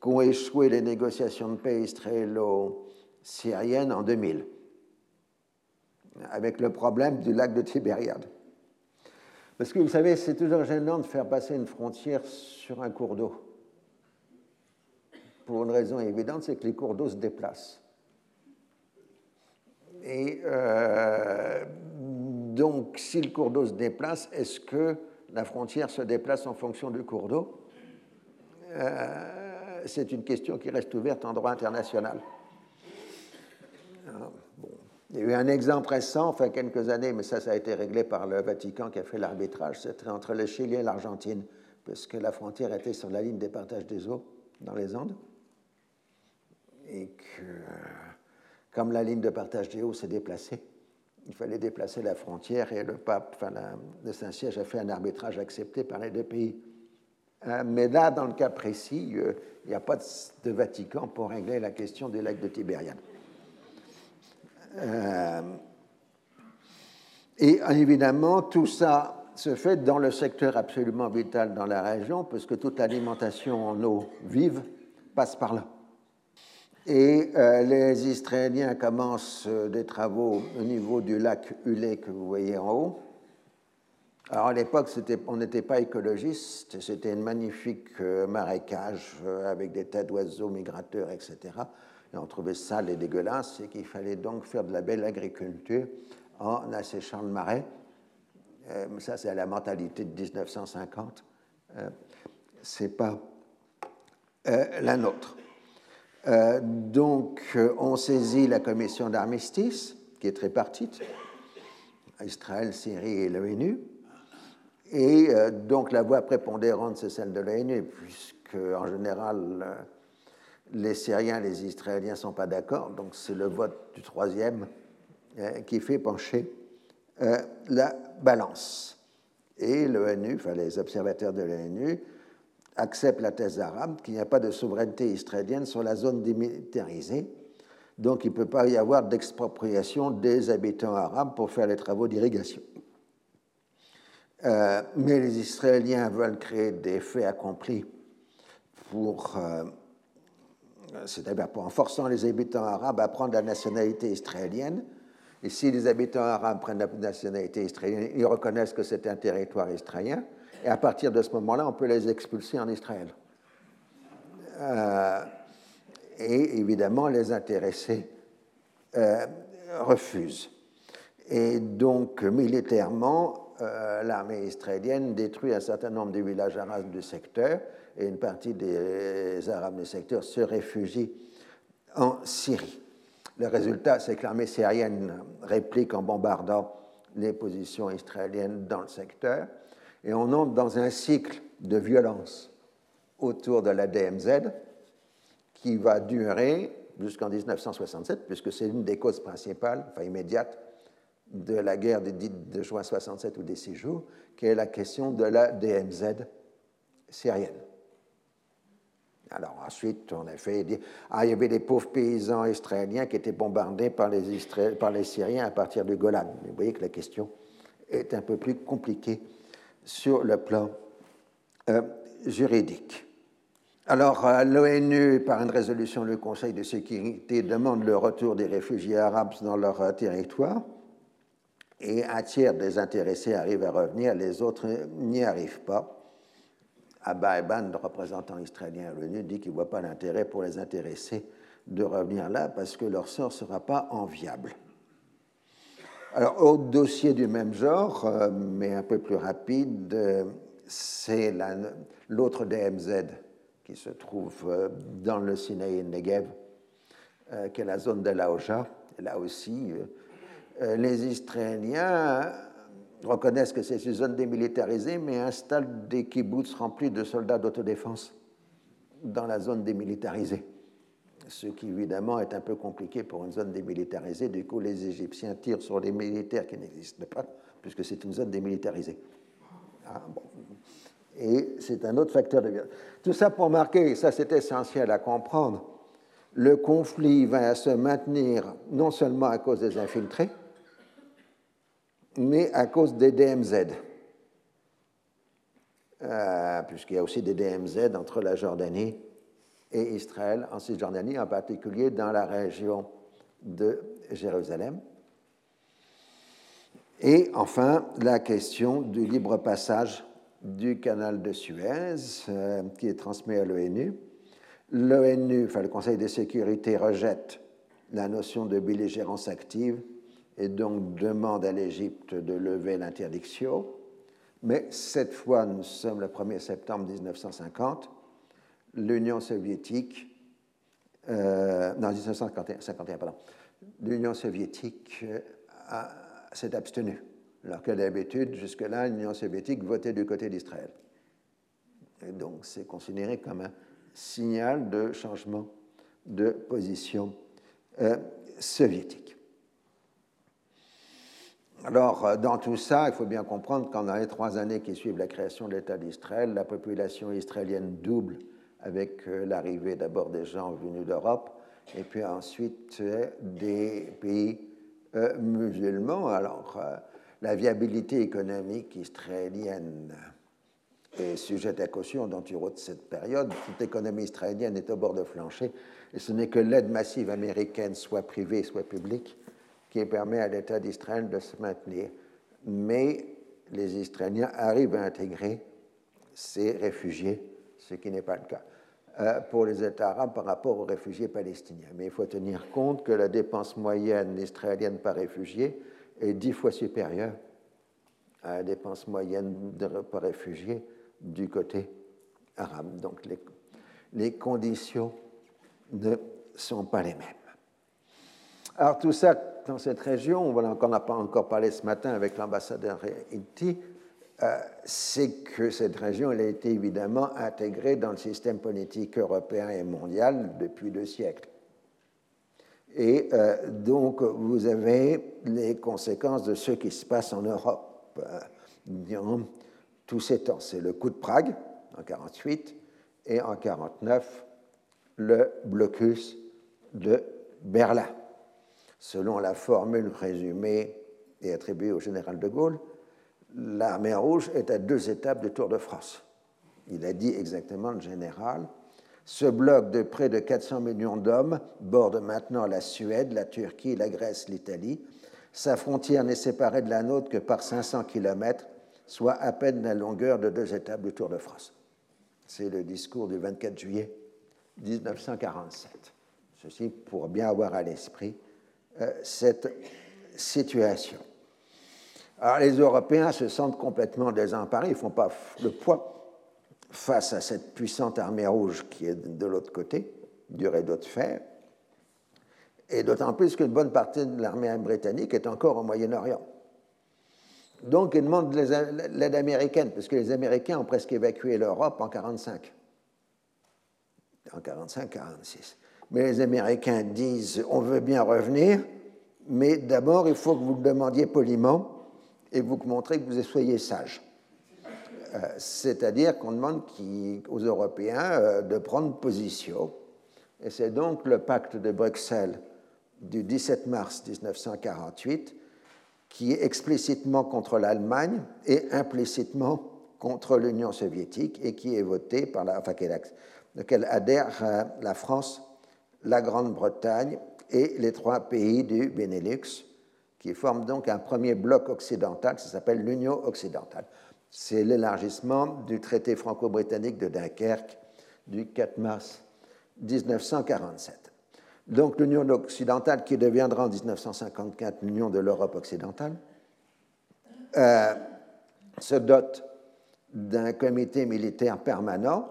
qu'ont échoué les négociations de paix israélo-syriennes en 2000, avec le problème du lac de Tibériade Parce que vous savez, c'est toujours gênant de faire passer une frontière sur un cours d'eau. Pour une raison évidente, c'est que les cours d'eau se déplacent. Et euh, donc, si le cours d'eau se déplace, est-ce que la frontière se déplace en fonction du cours d'eau? Euh, C'est une question qui reste ouverte en droit international. Il y a eu un exemple récent, enfin quelques années, mais ça, ça a été réglé par le Vatican qui a fait l'arbitrage. C'était entre le Chili et l'Argentine, puisque la frontière était sur la ligne des partages des eaux dans les Andes. Et que, comme la ligne de partage des eaux s'est déplacée, il fallait déplacer la frontière et le pape, enfin, le Saint-Siège a fait un arbitrage accepté par les deux pays. Euh, mais là, dans le cas précis, euh, il n'y a pas de Vatican pour régler la question du lac de Tibériade. Euh, et évidemment, tout ça se fait dans le secteur absolument vital dans la région, puisque toute l'alimentation en eau vive passe par là. Et euh, les Israéliens commencent euh, des travaux au niveau du lac Hulé que vous voyez en haut. Alors à l'époque, on n'était pas écologiste, c'était un magnifique marécage avec des tas d'oiseaux migrateurs, etc on trouvait sale et dégueulasse, et qu'il fallait donc faire de la belle agriculture en asséchant le marais. Euh, ça, c'est la mentalité de 1950. Euh, c'est pas euh, la nôtre. Euh, donc, on saisit la commission d'armistice, qui est tripartite, Israël, Syrie et l'ONU. Et donc, la voix prépondérante, c'est celle de l'ONU, puisque, en général, les Syriens et les Israéliens ne sont pas d'accord, donc c'est le vote du troisième euh, qui fait pencher euh, la balance. Et l'ONU, enfin les observateurs de l'ONU, acceptent la thèse arabe qu'il n'y a pas de souveraineté israélienne sur la zone démilitarisée, donc il ne peut pas y avoir d'expropriation des habitants arabes pour faire les travaux d'irrigation. Euh, mais les Israéliens veulent créer des faits accomplis pour c'est-à-dire en forçant les habitants arabes à prendre la nationalité israélienne. Et si les habitants arabes prennent la nationalité israélienne, ils reconnaissent que c'est un territoire israélien. Et à partir de ce moment-là, on peut les expulser en Israël. Euh, et évidemment, les intéressés euh, refusent. Et donc, militairement, euh, l'armée israélienne détruit un certain nombre de villages arabes du secteur et une partie des Arabes du secteur se réfugient en Syrie. Le résultat, c'est que l'armée syrienne réplique en bombardant les positions israéliennes dans le secteur, et on entre dans un cycle de violence autour de la DMZ qui va durer jusqu'en 1967, puisque c'est une des causes principales, enfin immédiates, de la guerre de, de juin 67 ou des six jours, qui est la question de la DMZ syrienne. Alors ensuite, on a fait ah, il y avait des pauvres paysans israéliens qui étaient bombardés par les, par les Syriens à partir du Golan. Vous voyez que la question est un peu plus compliquée sur le plan euh, juridique. Alors, l'ONU, par une résolution du Conseil de sécurité, demande le retour des réfugiés arabes dans leur euh, territoire. Et un tiers des intéressés arrivent à revenir, les autres n'y arrivent pas. Abba Eban, le représentant israélien à l'ONU, dit qu'il ne voit pas l'intérêt pour les intéressés de revenir là parce que leur sort ne sera pas enviable. Alors, autre dossier du même genre, euh, mais un peu plus rapide, euh, c'est l'autre DMZ qui se trouve euh, dans le Sinaï et le Negev, qui est la zone de Laoja. Là aussi, les Israéliens reconnaissent que c'est une zone démilitarisée, mais installent des kibbutz remplis de soldats d'autodéfense dans la zone démilitarisée. Ce qui évidemment est un peu compliqué pour une zone démilitarisée. Du coup, les Égyptiens tirent sur les militaires qui n'existent pas, puisque c'est une zone démilitarisée. Ah, et c'est un autre facteur de violence. Tout ça pour marquer, et ça c'est essentiel à comprendre, le conflit va se maintenir non seulement à cause des infiltrés, mais à cause des DMZ. Euh, puisqu'il y a aussi des DMZ entre la Jordanie et Israël, en Cisjordanie, en particulier dans la région de Jérusalem. Et enfin, la question du libre passage du canal de Suez, euh, qui est transmis à l'ONU. L'ONU, enfin le Conseil de sécurité, rejette la notion de belligérance active et donc demande à l'Égypte de lever l'interdiction. Mais cette fois, nous sommes le 1er septembre 1950, l'Union soviétique, euh, non, 1951, pardon, l'Union soviétique euh, s'est abstenue, alors que d'habitude, jusque-là, l'Union soviétique votait du côté d'Israël. Et donc, c'est considéré comme un signal de changement de position euh, soviétique. Alors, euh, dans tout ça, il faut bien comprendre qu'en les trois années qui suivent la création de l'État d'Israël, la population israélienne double avec euh, l'arrivée d'abord des gens venus d'Europe et puis ensuite des pays musulmans. Alors, la viabilité économique israélienne est sujette à caution dans de cette période. Toute l'économie israélienne est au bord de flancher et ce n'est que l'aide massive américaine, soit privée, soit publique, qui permet à l'État d'Israël de se maintenir. Mais les Israéliens arrivent à intégrer ces réfugiés, ce qui n'est pas le cas euh, pour les États arabes par rapport aux réfugiés palestiniens. Mais il faut tenir compte que la dépense moyenne israélienne par réfugié est dix fois supérieure à la dépense moyenne par réfugié du côté arabe. Donc les, les conditions ne sont pas les mêmes. Alors tout ça, dans cette région, on n'en a pas encore parlé ce matin avec l'ambassadeur Haïti, euh, c'est que cette région a été évidemment intégrée dans le système politique européen et mondial depuis deux siècles. Et euh, donc, vous avez les conséquences de ce qui se passe en Europe euh, durant tous ces temps. C'est le coup de Prague en 1948 et en 1949, le blocus de Berlin. Selon la formule résumée et attribuée au général de Gaulle, l'armée rouge est à deux étapes du Tour de France. Il a dit exactement le général. Ce bloc de près de 400 millions d'hommes borde maintenant la Suède, la Turquie, la Grèce, l'Italie. Sa frontière n'est séparée de la nôtre que par 500 kilomètres, soit à peine la longueur de deux étapes du Tour de France. C'est le discours du 24 juillet 1947. Ceci pour bien avoir à l'esprit cette situation. Alors les Européens se sentent complètement désemparés, ils ne font pas le poids face à cette puissante armée rouge qui est de l'autre côté, du rideau de fer, et d'autant plus qu'une bonne partie de l'armée britannique est encore au Moyen-Orient. Donc ils demandent l'aide américaine, parce que les Américains ont presque évacué l'Europe en 1945 en 45-46. Mais les Américains disent on veut bien revenir, mais d'abord il faut que vous le demandiez poliment et vous montrez que vous soyez sage. Euh, c'est-à-dire qu'on demande aux Européens euh, de prendre position. Et c'est donc le pacte de Bruxelles du 17 mars 1948 qui est explicitement contre l'Allemagne et implicitement contre l'Union soviétique et qui est voté par la, enfin, auquel adhèrent euh, la France, la Grande-Bretagne et les trois pays du Benelux, qui forment donc un premier bloc occidental, ça s'appelle l'Union occidentale. C'est l'élargissement du traité franco-britannique de Dunkerque du 4 mars 1947. Donc l'Union occidentale, qui deviendra en 1954 l'Union de l'Europe occidentale, euh, se dote d'un comité militaire permanent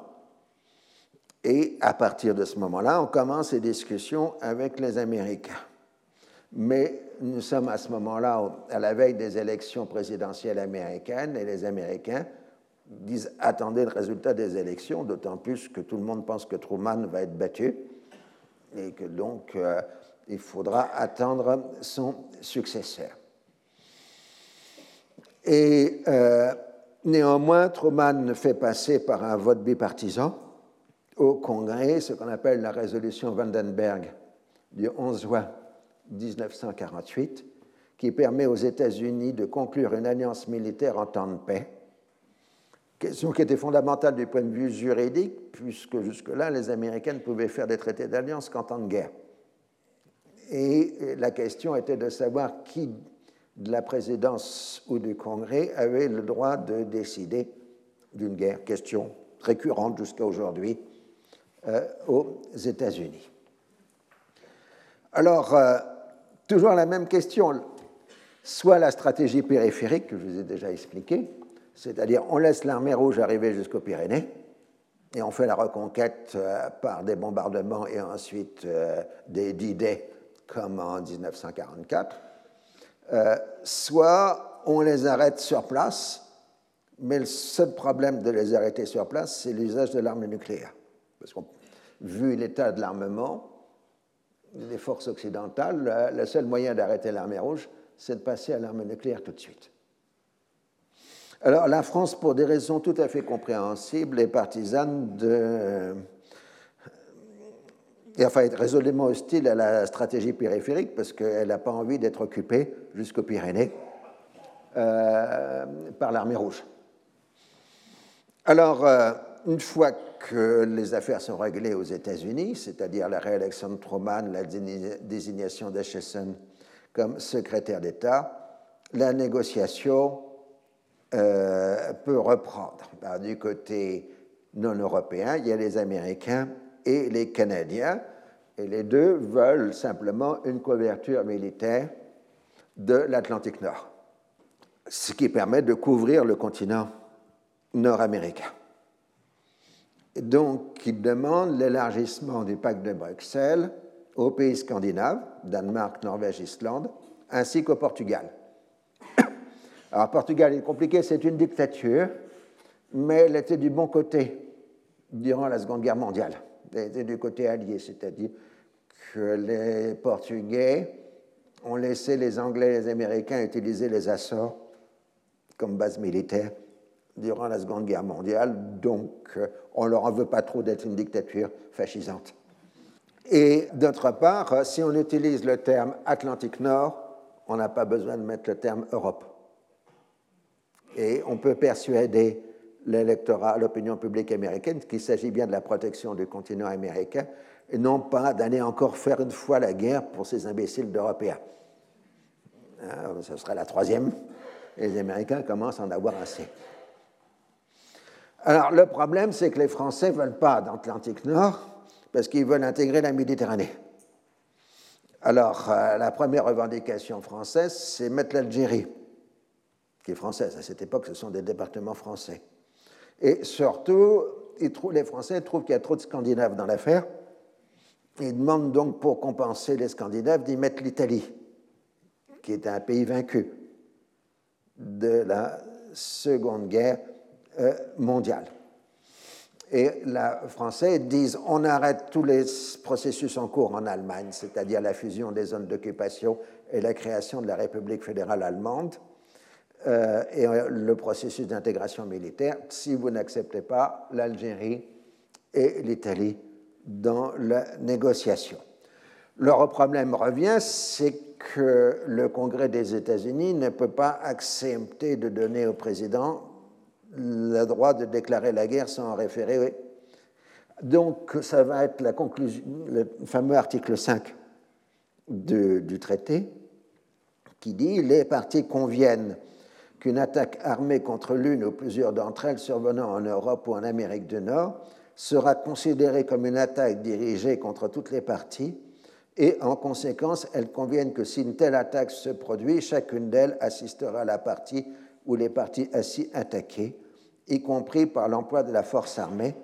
et à partir de ce moment-là, on commence les discussions avec les Américains. Mais nous sommes à ce moment-là à la veille des élections présidentielles américaines et les Américains disent attendez le résultat des élections, d'autant plus que tout le monde pense que Truman va être battu et que donc euh, il faudra attendre son successeur. Et euh, néanmoins, Truman fait passer par un vote bipartisan au Congrès ce qu'on appelle la résolution Vandenberg du 11 juin 1948, qui permet aux États-Unis de conclure une alliance militaire en temps de paix, question qui était fondamentale du point de vue juridique, puisque jusque-là, les Américains ne pouvaient faire des traités d'alliance qu'en temps de guerre. Et la question était de savoir qui de la présidence ou du Congrès avait le droit de décider d'une guerre, question récurrente jusqu'à aujourd'hui euh, aux États-Unis. Alors, euh, toujours la même question, soit la stratégie périphérique que je vous ai déjà expliquée, c'est-à-dire on laisse l'armée rouge arriver jusqu'aux Pyrénées et on fait la reconquête euh, par des bombardements et ensuite des D-Day comme en 1944, soit on les arrête sur place mais le seul problème de les arrêter sur place, c'est l'usage de l'arme nucléaire. Parce que, vu l'état de l'armement des forces occidentales, le seul moyen d'arrêter l'armée rouge, c'est de passer à l'arme nucléaire tout de suite. Alors la France, pour des raisons tout à fait compréhensibles, est partisane de... Et enfin, est résolument hostile à la stratégie périphérique parce qu'elle n'a pas envie d'être occupée jusqu'aux Pyrénées euh, par l'armée rouge. Alors, euh, une fois que les affaires sont réglées aux États-Unis, c'est-à-dire la réélection de Truman, la désignation d'Acheson comme secrétaire d'État, la négociation euh, peut reprendre. du côté non européen, il y a les Américains et les Canadiens, et les deux veulent simplement une couverture militaire de l'Atlantique Nord, ce qui permet de couvrir le continent nord-américain. Donc, il demande l'élargissement du pacte de Bruxelles aux pays scandinaves, Danemark, Norvège, Islande, ainsi qu'au Portugal. (coughs) Alors, Portugal est compliqué, c'est une dictature, mais elle était du bon côté durant la Seconde Guerre mondiale. Elle était du côté allié, c'est-à-dire que les Portugais ont laissé les Anglais et les Américains utiliser les Açores comme base militaire durant la Seconde Guerre mondiale, donc euh, on ne leur en veut pas trop d'être une dictature fascisante. Et d'autre part, euh, si on utilise le terme Atlantique Nord, on n'a pas besoin de mettre le terme Europe. Et on peut persuader l'électorat, l'opinion publique américaine qu'il s'agit bien de la protection du continent américain et non pas d'aller encore faire une fois la guerre pour ces imbéciles d'Européens. Hein, ce sera la troisième. Et les Américains commencent à en avoir assez. Alors, le problème, c'est que les Français ne veulent pas d'Atlantique Nord parce qu'ils veulent intégrer la Méditerranée. Alors, euh, la première revendication française, c'est mettre l'Algérie, qui est française. À cette époque, ce sont des départements français. Et surtout, les Français trouvent qu'il y a trop de Scandinaves dans l'affaire. Ils demandent donc, pour compenser les Scandinaves, d'y mettre l'Italie, qui est un pays vaincu de la Seconde Guerre mondiale. Et les Français disent on arrête tous les processus en cours en Allemagne, c'est-à-dire la fusion des zones d'occupation et la création de la République fédérale allemande euh, et euh, le processus d'intégration militaire, si vous n'acceptez pas l'Algérie et l'Italie dans la négociation. Le problème revient, c'est que le Congrès des États-Unis ne peut pas accepter de donner au président le droit de déclarer la guerre sans référer. Donc, ça va être la conclusion, le fameux article 5 du traité qui dit les parties conviennent qu'une attaque armée contre l'une ou plusieurs d'entre elles survenant en Europe ou en Amérique du Nord sera considérée comme une attaque dirigée contre toutes les parties et en conséquence, elles conviennent que si une telle attaque se produit, chacune d'elles assistera à la partie ou les parties ainsi attaquées y compris par l'emploi de la force armée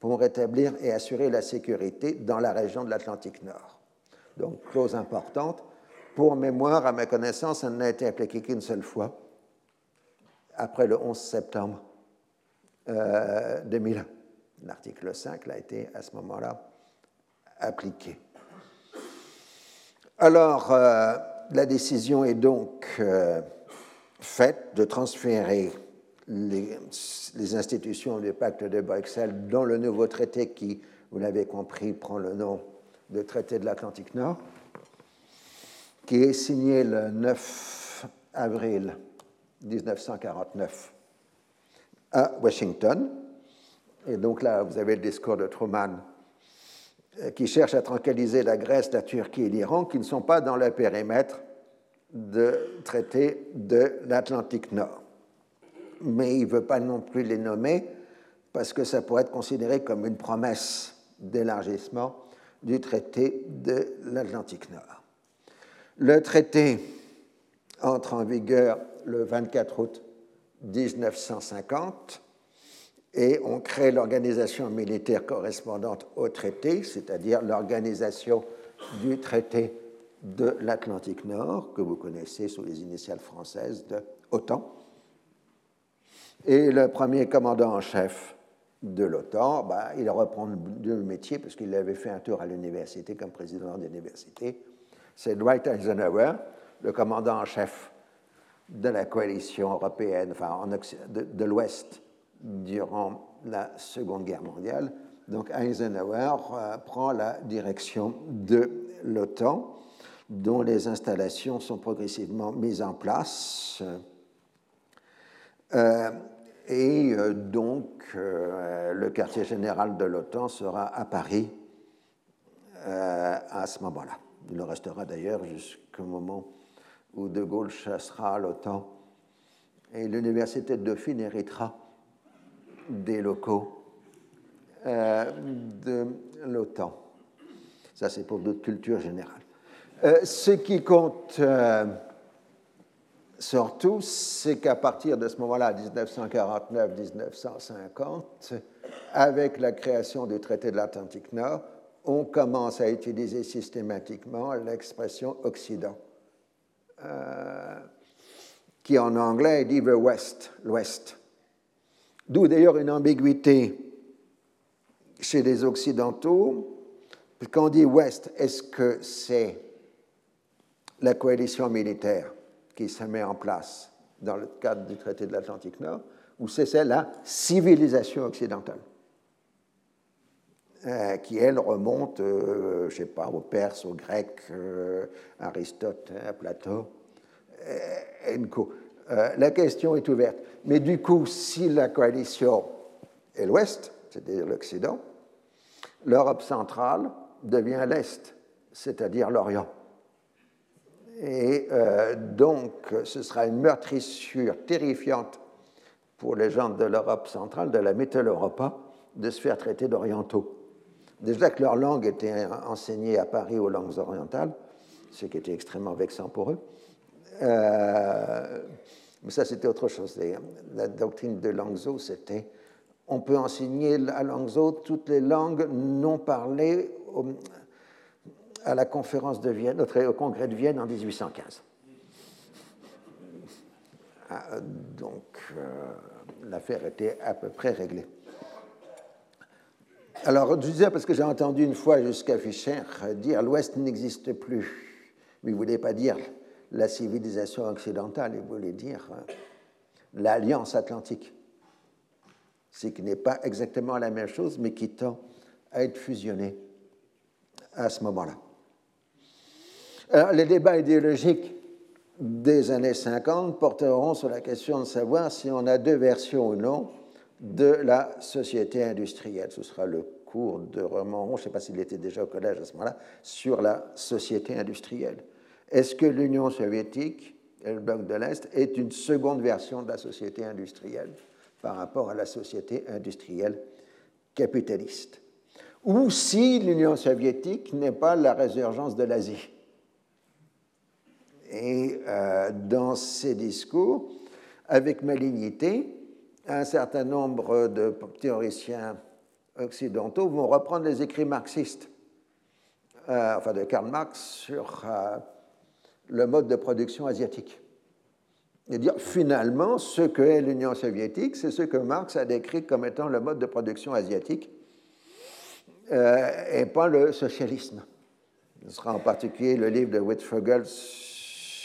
pour rétablir et assurer la sécurité dans la région de l'Atlantique Nord. Donc, clause importante. Pour mémoire, à ma connaissance, elle n'a été appliquée qu'une seule fois, après le 11 septembre 2001. Euh, L'article 5 a été à ce moment-là appliqué. Alors, euh, la décision est donc euh, faite de transférer les, institutions du pacte de Bruxelles dans le nouveau traité qui, vous l'avez compris, prend le nom de traité de l'Atlantique Nord, qui est signé le 9 avril 1949 à Washington. Et donc là, vous avez le discours de Truman euh, qui cherche à tranquilliser la Grèce, la Turquie et l'Iran, qui ne sont pas dans le périmètre de traités de l'Atlantique Nord. Mais il ne veut pas non plus les nommer parce que ça pourrait être considéré comme une promesse d'élargissement du traité de l'Atlantique Nord. Le traité entre en vigueur le 24 août 1950 et on crée l'organisation militaire correspondante au traité, c'est-à-dire l'organisation du traité de l'Atlantique Nord, que vous connaissez sous les initiales françaises de OTAN. Et le premier commandant en chef de l'OTAN, bah, il reprend le métier parce qu'il avait fait un tour à l'université comme président d'université. C'est Dwight Eisenhower, le commandant en chef de la coalition européenne, enfin de, de l'Ouest durant la Seconde Guerre mondiale. Donc Eisenhower euh, prend la direction de l'OTAN, dont les installations sont progressivement mises en place. Euh, et euh, donc, le quartier général de l'OTAN sera à Paris à ce moment-là. Il le restera d'ailleurs jusqu'au moment où De Gaulle chassera l'OTAN et l'université de Dauphine héritera des locaux euh, de l'OTAN. Ça, c'est pour notre culture générale. Euh, ce qui compte euh, surtout, c'est qu'à partir de ce moment-là, 1949-1950, avec la création du traité de l'Atlantique Nord, on commence à utiliser systématiquement l'expression Occident, qui en anglais dit the West, l'Ouest. D'où d'ailleurs une ambiguïté chez les Occidentaux. Quand on dit Ouest, est-ce que c'est la coalition militaire? Qui se met en place dans le cadre du traité de l'Atlantique Nord, ou c'est la civilisation occidentale euh, qui, elle, remonte, euh, je ne sais pas, aux Perses, aux Grecs, euh, Aristote, Platon, Enco. la question est ouverte. Mais du coup, si la coalition est l'Ouest, c'est-à-dire l'Occident, l'Europe centrale devient l'Est, c'est-à-dire l'Orient. Et euh, donc, ce sera une meurtrissure terrifiante pour les gens de l'Europe centrale, de la Mitteleuropa, de se faire traiter d'orientaux. Déjà que leur langue était enseignée à Paris aux langues orientales, ce qui était extrêmement vexant pour eux. Euh, mais ça, c'était autre chose. La doctrine de Langzhou, c'était on peut enseigner à Langzhou toutes les langues non parlées à la conférence de Vienne, au congrès de Vienne en 1815. Ah, donc, euh, l'affaire était à peu près réglée. Alors, je disais, parce que j'ai entendu une fois jusqu'à Fischer dire l'Ouest n'existe plus. Mais il ne voulait pas dire la civilisation occidentale, il voulait dire euh, l'alliance atlantique. Ce qui n'est pas exactement la même chose, mais qui tend à être fusionné à ce moment-là. Alors, les débats idéologiques des années 50 porteront sur la question de savoir si on a deux versions ou non de la société industrielle. Ce sera le cours de Roman, je ne sais pas s'il était déjà au collège à ce moment-là, sur la société industrielle. Est-ce que l'Union soviétique et le bloc de l'Est est une seconde version de la société industrielle par rapport à la société industrielle capitaliste? Ou si l'Union soviétique n'est pas la résurgence de l'Asie? Et euh, dans ces discours, avec malignité, un certain nombre de théoriciens occidentaux vont reprendre les écrits marxistes, euh, enfin de Karl Marx, sur euh, le mode de production asiatique. Et dire finalement, ce que est l'Union soviétique, c'est ce que Marx a décrit comme étant le mode de production asiatique et pas le socialisme. Ce sera en particulier le livre de Wittfogel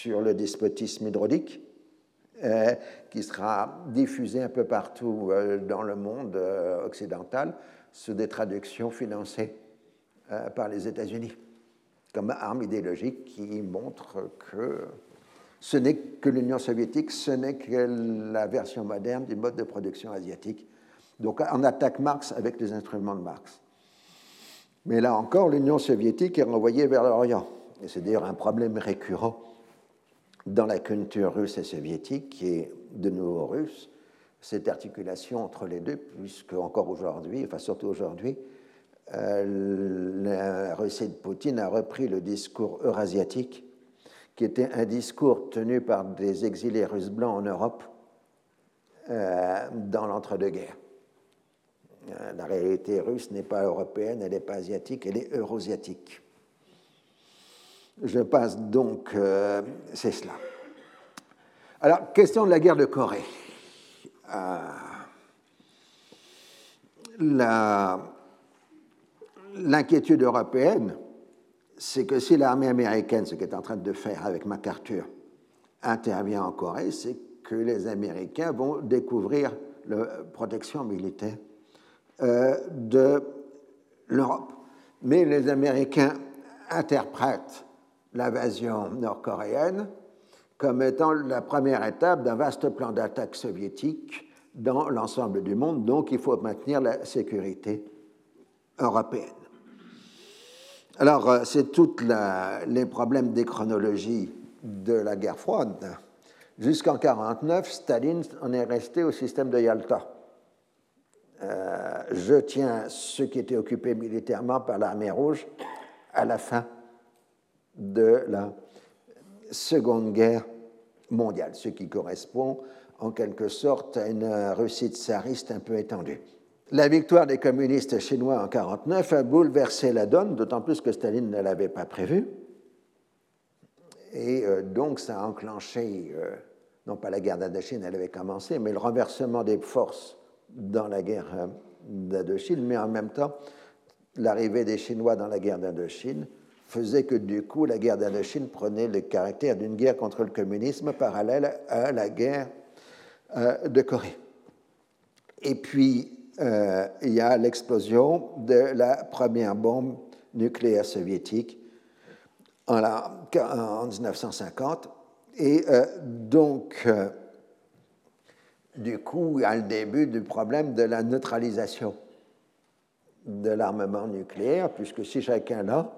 sur le despotisme hydraulique, euh, qui sera diffusé un peu partout euh, dans le monde occidental sous des traductions financées par les États-Unis comme arme idéologique qui montre que ce n'est que l'Union soviétique, ce n'est que la version moderne du mode de production asiatique. Donc on attaque Marx avec les instruments de Marx. Mais là encore, l'Union soviétique est renvoyée vers l'Orient. Et c'est d'ailleurs un problème récurrent dans la culture russe et soviétique, qui est de nouveau russe, cette articulation entre les deux, puisque encore aujourd'hui, enfin surtout aujourd'hui, euh, la Russie de Poutine a repris le discours eurasiatique, qui était un discours tenu par des exilés russes blancs en Europe euh, dans l'entre-deux-guerres. Euh, la réalité russe n'est pas européenne, elle n'est pas asiatique, elle est eurasiatique. Je passe donc, c'est cela. Alors, question de la guerre de Corée. L'inquiétude européenne, c'est que si l'armée américaine, ce qu'elle est en train de faire avec MacArthur, intervient en Corée, c'est que les Américains vont découvrir la protection militaire euh, de l'Europe. Mais les Américains interprètent l'invasion nord-coréenne comme étant la première étape d'un vaste plan d'attaque soviétique dans l'ensemble du monde, donc il faut maintenir la sécurité européenne. Alors, euh, c'est tous les problèmes des chronologies de la guerre froide. Jusqu'en 1949, Staline en est resté au système de Yalta. Euh, je tiens ceux qui étaient occupés militairement par l'armée rouge à la fin de la Seconde Guerre mondiale, ce qui correspond en quelque sorte à une Russie tsariste un peu étendue. La victoire des communistes chinois en 1949 a bouleversé la donne, d'autant plus que Staline ne l'avait pas prévu. Et euh, donc ça a enclenché, euh, non pas la guerre d'Indochine, elle avait commencé, mais le renversement des forces dans la guerre euh, d'Indochine, mais en même temps l'arrivée des Chinois dans la guerre d'Indochine faisait que du coup la guerre d'Indochine prenait le caractère d'une guerre contre le communisme parallèle à la guerre euh, de Corée. Et puis, euh, il y a l'explosion de la première bombe nucléaire soviétique en, en 1950. Et euh, donc, du coup, il y a le début du problème de la neutralisation de l'armement nucléaire, puisque si chacun l'a,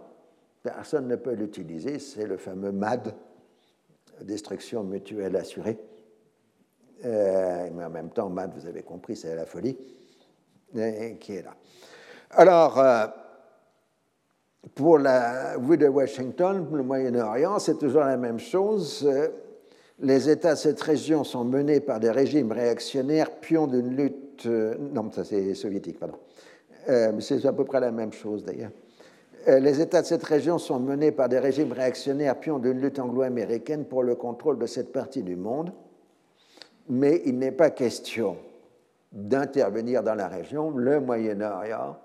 personne ne peut l'utiliser. C'est le fameux MAD, destruction mutuelle assurée. Euh, mais en même temps, MAD, vous avez compris, c'est la folie qui est là. Alors, euh, pour la vue de Washington, le Moyen-Orient, c'est toujours la même chose. Les États de cette région sont menés par des régimes réactionnaires, pions d'une lutte. Euh, non, ça c'est soviétique, pardon. c'est à peu près la même chose d'ailleurs. Euh, les États de cette région sont menés par des régimes réactionnaires pions d'une lutte anglo-américaine pour le contrôle de cette partie du monde, mais il n'est pas question d'intervenir dans la région. Le Moyen-Orient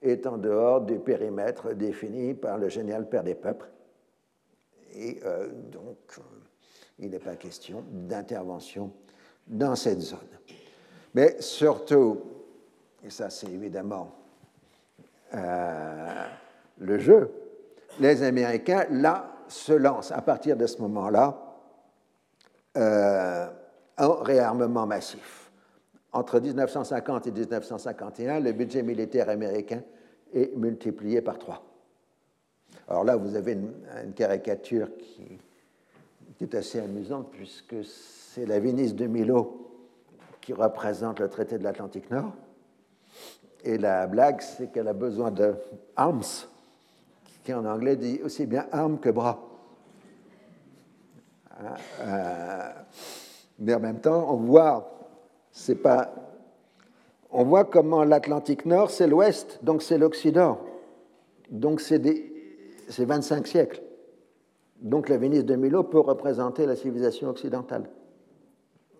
est en dehors du périmètre défini par le génial Père des peuples. Et euh, donc, euh, il n'est pas question d'intervention dans cette zone. Mais surtout, et ça c'est évidemment le jeu, les Américains, là, se lancent à partir de ce moment-là euh, réarmement massif. Entre 1950 et 1951, le budget militaire américain est multiplié par trois. Alors là, vous avez une, caricature qui, qui, est assez amusante, puisque c'est la Venise de Milo qui représente le traité de l'Atlantique Nord. Et la blague, c'est qu'elle a besoin de arms qui en anglais dit aussi bien arme que bras. Hein, euh, mais en même temps, on voit, c'est pas, on voit comment l'Atlantique Nord, c'est l'Ouest, donc c'est l'Occident. Donc c'est 25 siècles. Donc la Venise de Milo peut représenter la civilisation occidentale.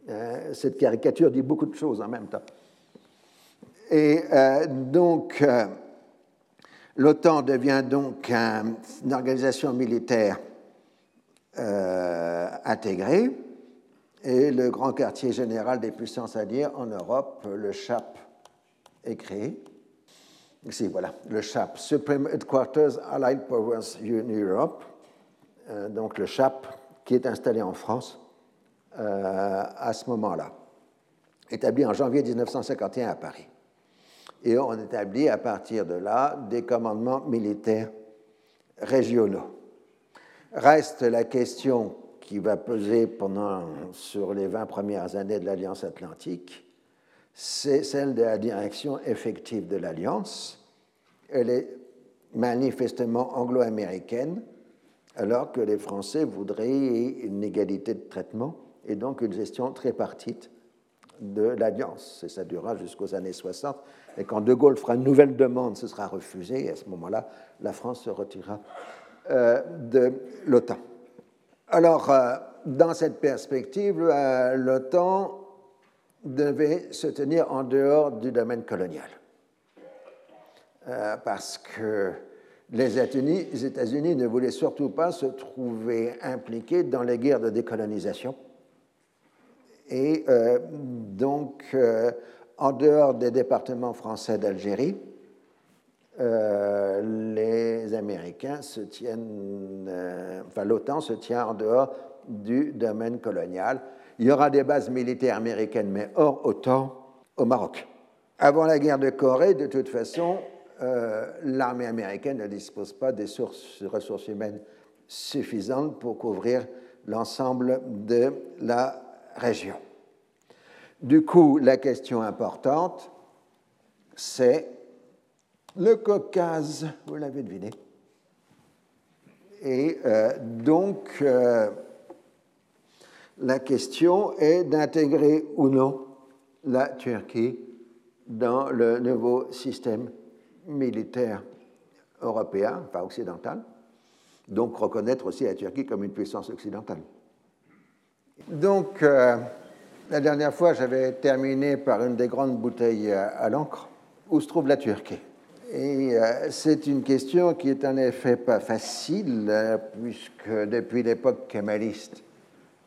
Euh, cette caricature dit beaucoup de choses en même temps. Et euh, donc, L'OTAN devient donc une organisation militaire euh, intégrée et le grand quartier général des puissances alliées en Europe, le CHAP, est créé. Ici, voilà, le CHAP, Supreme Headquarters Allied Powers in Europe, euh, donc le CHAP qui est installé en France euh, à ce moment-là, établi en janvier 1951 à Paris et on établit à partir de là des commandements militaires régionaux. Reste la question qui va peser pendant, sur les 20 premières années de l'Alliance atlantique, c'est celle de la direction effective de l'Alliance. Elle est manifestement anglo-américaine, alors que les Français voudraient une égalité de traitement et donc une gestion tripartite de l'Alliance. Et ça durera jusqu'aux années 60. Et quand De Gaulle fera une nouvelle demande, ce sera refusé. Et à ce moment-là, la France se retirera euh, de l'OTAN. Alors, euh, dans cette perspective, euh, l'OTAN devait se tenir en dehors du domaine colonial. parce que les États-Unis ne voulaient surtout pas se trouver impliqués dans les guerres de décolonisation. Et donc, en dehors des départements français d'Algérie, euh, les Américains se tiennent, euh, l'OTAN se tient en dehors du domaine colonial. Il y aura des bases militaires américaines, mais hors OTAN, au Maroc. Avant la guerre de Corée, de toute façon, euh, l'armée américaine ne dispose pas des sources, ressources humaines suffisantes pour couvrir l'ensemble de la région. Du coup, la question importante, c'est le Caucase, vous l'avez deviné. Et euh, donc, euh, la question est d'intégrer ou non la Turquie dans le nouveau système militaire européen, enfin occidental, donc reconnaître aussi la Turquie comme une puissance occidentale. Donc, euh, la dernière fois, j'avais terminé par une des grandes bouteilles à l'encre. Où se trouve la Turquie? Et euh, c'est une question qui est en effet pas facile, euh, puisque depuis l'époque kémaliste,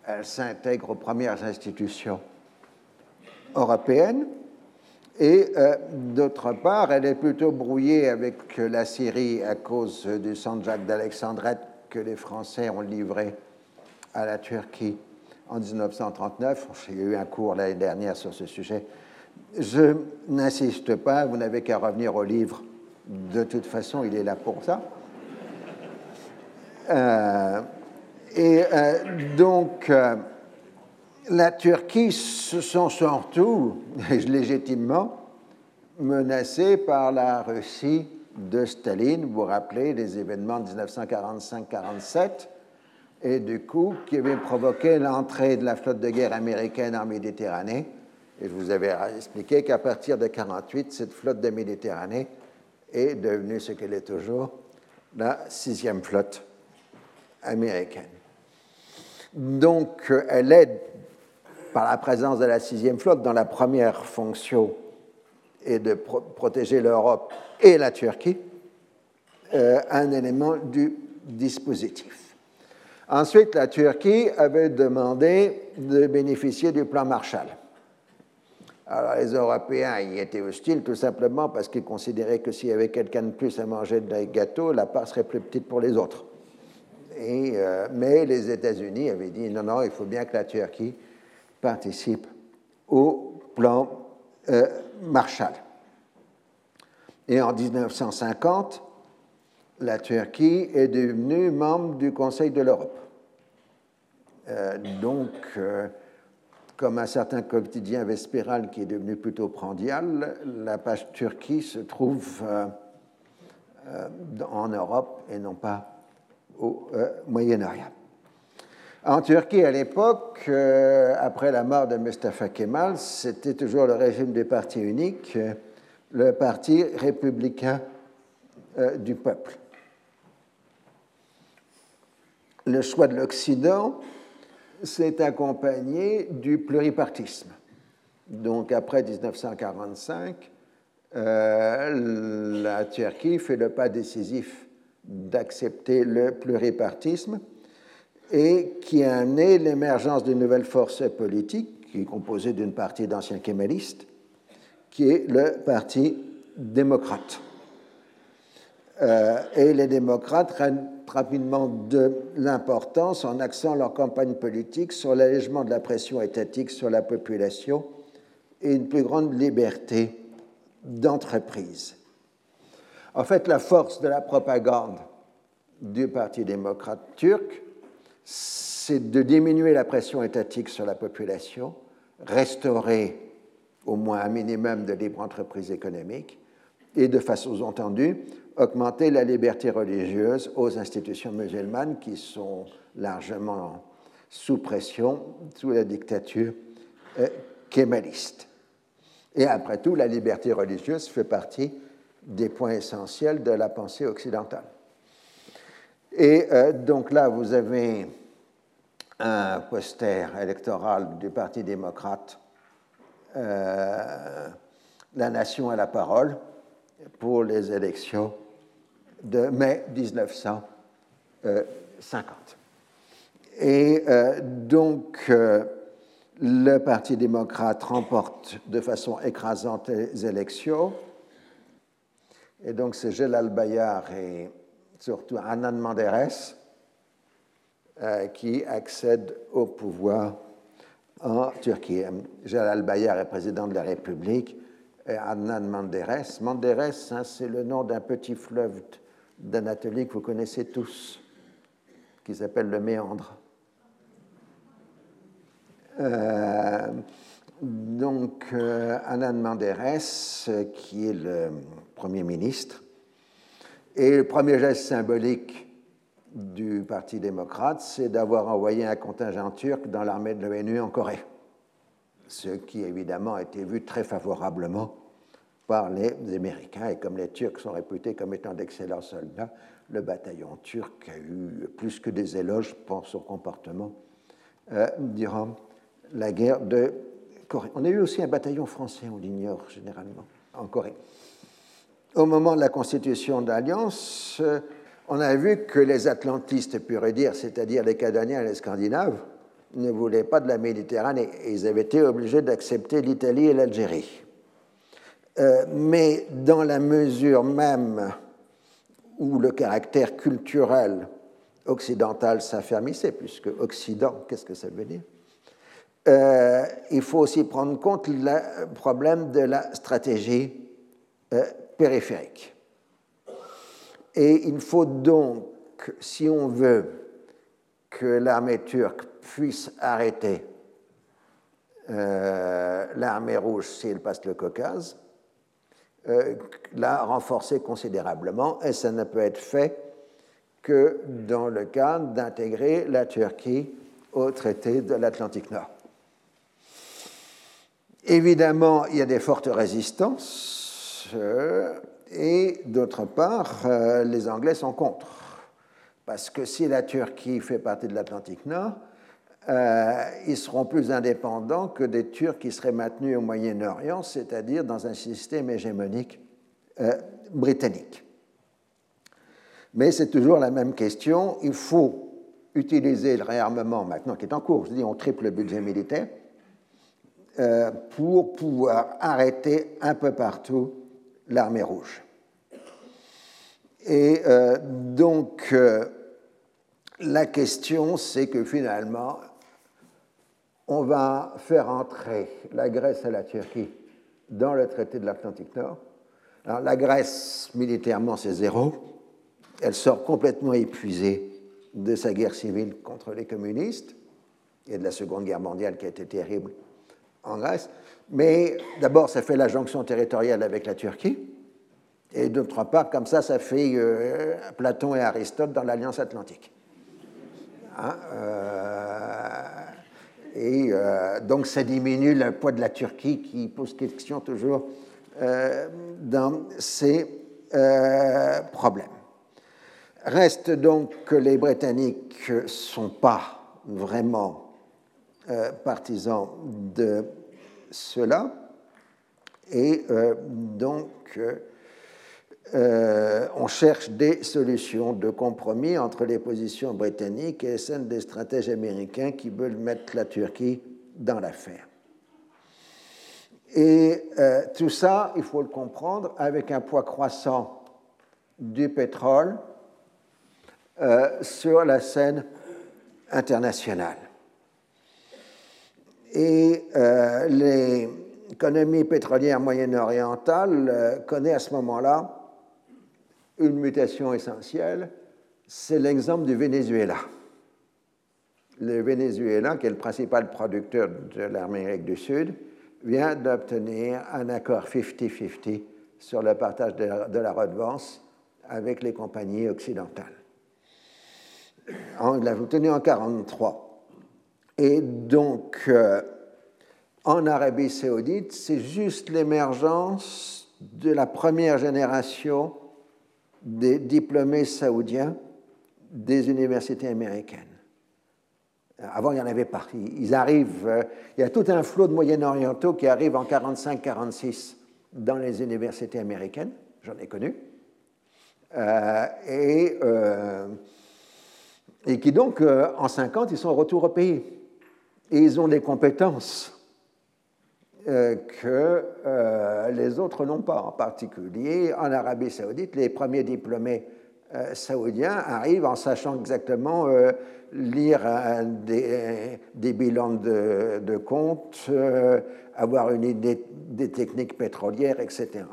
elle s'intègre aux premières institutions européennes. Et euh, d'autre part, elle est plutôt brouillée avec la Syrie à cause du Sanjak d'Alexandrette que les Français ont livré à la Turquie en 1939. J'ai eu un cours l'année dernière sur ce sujet. Je n'insiste pas, vous n'avez qu'à revenir au livre de toute façon, il est là pour ça. Euh, et euh, donc, euh, la Turquie se sent surtout, (laughs) légitimement, menacée par la Russie de Staline. Vous vous rappelez les événements de 1945-47 et du coup qui avaient provoqué l'entrée de la flotte de guerre américaine en Méditerranée. Et je vous avais expliqué qu'à partir de 1948, cette flotte de Méditerranée est devenue ce qu'elle est toujours, la sixième flotte américaine. Donc, elle aide par la présence de la sixième flotte dans la première fonction et de protéger l'Europe et la Turquie, euh, un élément du dispositif. Ensuite, la Turquie avait demandé de bénéficier du plan Marshall. Alors les Européens y étaient hostiles tout simplement parce qu'ils considéraient que s'il y avait quelqu'un de plus à manger de gâteau, la part serait plus petite pour les autres. Euh, mais les États-Unis avaient dit non, non, il faut bien que la Turquie participe au plan euh, Marshall. Et en 1950, la Turquie est devenue membre du Conseil de l'Europe. Euh, donc, comme un certain quotidien vespéral qui est devenu plutôt prandial, la page Turquie se trouve euh, euh, en Europe et non pas au euh, Moyen-Orient. En Turquie, à l'époque, après la mort de Mustafa Kemal, c'était toujours le régime des partis uniques, le parti républicain du peuple. Le choix de l'Occident s'est accompagné du pluripartisme. Donc après 1945, euh, la Turquie fait le pas décisif d'accepter le pluripartisme et qui a amené l'émergence d'une nouvelle force politique qui est composée d'une partie d'anciens kémalistes, qui est le Parti démocrate. Euh, et les démocrates rapidement de l'importance en axant leur campagne politique sur l'allègement de la pression étatique sur la population et une plus grande liberté d'entreprise. En fait, la force de la propagande du Parti démocrate turc, c'est de diminuer la pression étatique sur la population, restaurer au moins un minimum de libre entreprise économique et de façon entendue augmenter la liberté religieuse aux institutions musulmanes qui sont largement sous pression sous la dictature euh, kémaliste. Et après tout, la liberté religieuse fait partie des points essentiels de la pensée occidentale. Et euh, donc là, vous avez un poster électoral du Parti démocrate, euh, La nation à la parole, pour les élections de mai 1950. Et euh, donc, le Parti démocrate remporte de façon écrasante les élections. Et donc, c'est Gelal Bayar et surtout Anand Manderes euh, qui accèdent au pouvoir en Turquie. Jalal Bayar est président de la République et Anand Manderes. Manderes, hein, c'est le nom d'un petit fleuve d'Anatolie que vous connaissez tous, qui s'appelle le Méandre. Euh, donc, euh, Anand Manderes, qui est le Premier ministre, et le premier geste symbolique du Parti démocrate, c'est d'avoir envoyé un contingent turc dans l'armée de l'ONU en Corée, ce qui évidemment a été vu très favorablement par les Américains. Et comme les Turcs sont réputés comme étant d'excellents soldats, le bataillon turc a eu plus que des éloges pour son comportement euh, durant la guerre de Corée. On a eu aussi un bataillon français, on l'ignore généralement, en Corée. Au moment de la constitution d'alliance, euh, on a vu que les atlantistes pur et dire, c'est-à-dire les Cadoniens et les Scandinaves, ne voulaient pas de la Méditerranée. Ils avaient été obligés d'accepter l'Italie et l'Algérie. Euh, mais dans la mesure même où le caractère culturel occidental s'affermissait, puisque Occident, qu'est-ce que ça veut dire? Euh, Il faut aussi prendre compte le problème de la stratégie périphérique. Et il faut donc, si on veut que l'armée turque puisse arrêter euh, l'armée rouge s'il passe le Caucase, euh, la renforcer considérablement, et ça ne peut être fait que dans le cadre d'intégrer la Turquie au traité de l'Atlantique Nord. Évidemment, il y a des fortes résistances. Euh, et d'autre part, euh, les Anglais sont contre. Parce que si la Turquie fait partie de l'Atlantique Nord, euh, ils seront plus indépendants que des Turcs qui seraient maintenus au Moyen-Orient, c'est-à-dire dans un système hégémonique euh, britannique. Mais c'est toujours la même question. Il faut utiliser le réarmement maintenant qui est en cours, je dis on triple le budget militaire, pour pouvoir arrêter un peu partout l'armée rouge. Et euh, donc, euh, la question, c'est que finalement, on va faire entrer la Grèce et la Turquie dans le traité de l'Atlantique Nord. Alors, la Grèce, militairement, c'est zéro. Elle sort complètement épuisée de sa guerre civile contre les communistes et de la Seconde Guerre mondiale qui a été terrible en Grèce. Mais d'abord, ça fait la jonction territoriale avec la Turquie. Et d'autre part, comme ça, ça fait euh, Platon et Aristote dans l'Alliance atlantique. Hein, euh, et euh, donc, ça diminue le poids de la Turquie qui pose question toujours dans ces problèmes. Reste donc que les Britanniques ne sont pas vraiment partisans de cela. Et donc, euh, on cherche des solutions de compromis entre les positions britanniques et celles des stratèges américains qui veulent mettre la Turquie dans l'affaire. Et euh, tout ça, il faut le comprendre, avec un poids croissant du pétrole euh, sur la scène internationale. Et l'économie pétrolière moyen-orientale connaît à ce moment-là une mutation essentielle, c'est l'exemple du Venezuela. le Venezuela, qui est le principal producteur de l'Amérique du Sud, vient d'obtenir un accord 50-50 sur le partage de la, de la redevance avec les compagnies occidentales. On l'a obtenu en 1943. Et donc, euh, en Arabie saoudite, c'est juste l'émergence de la première génération des diplômés saoudiens des universités américaines. Avant, il y en avait pas. Ils arrivent, euh, il y a tout un flot de Moyen-Orientaux qui arrivent en 45-46 dans les universités américaines, j'en ai connu, euh, et, euh, qui donc, en 50, ils sont retour au pays. Et ils ont des compétences que les autres n'ont pas, en particulier en Arabie saoudite, les premiers diplômés euh, saoudien arrive en sachant exactement euh, lire des, bilans de, de compte, euh, avoir une idée des techniques pétrolières, etc.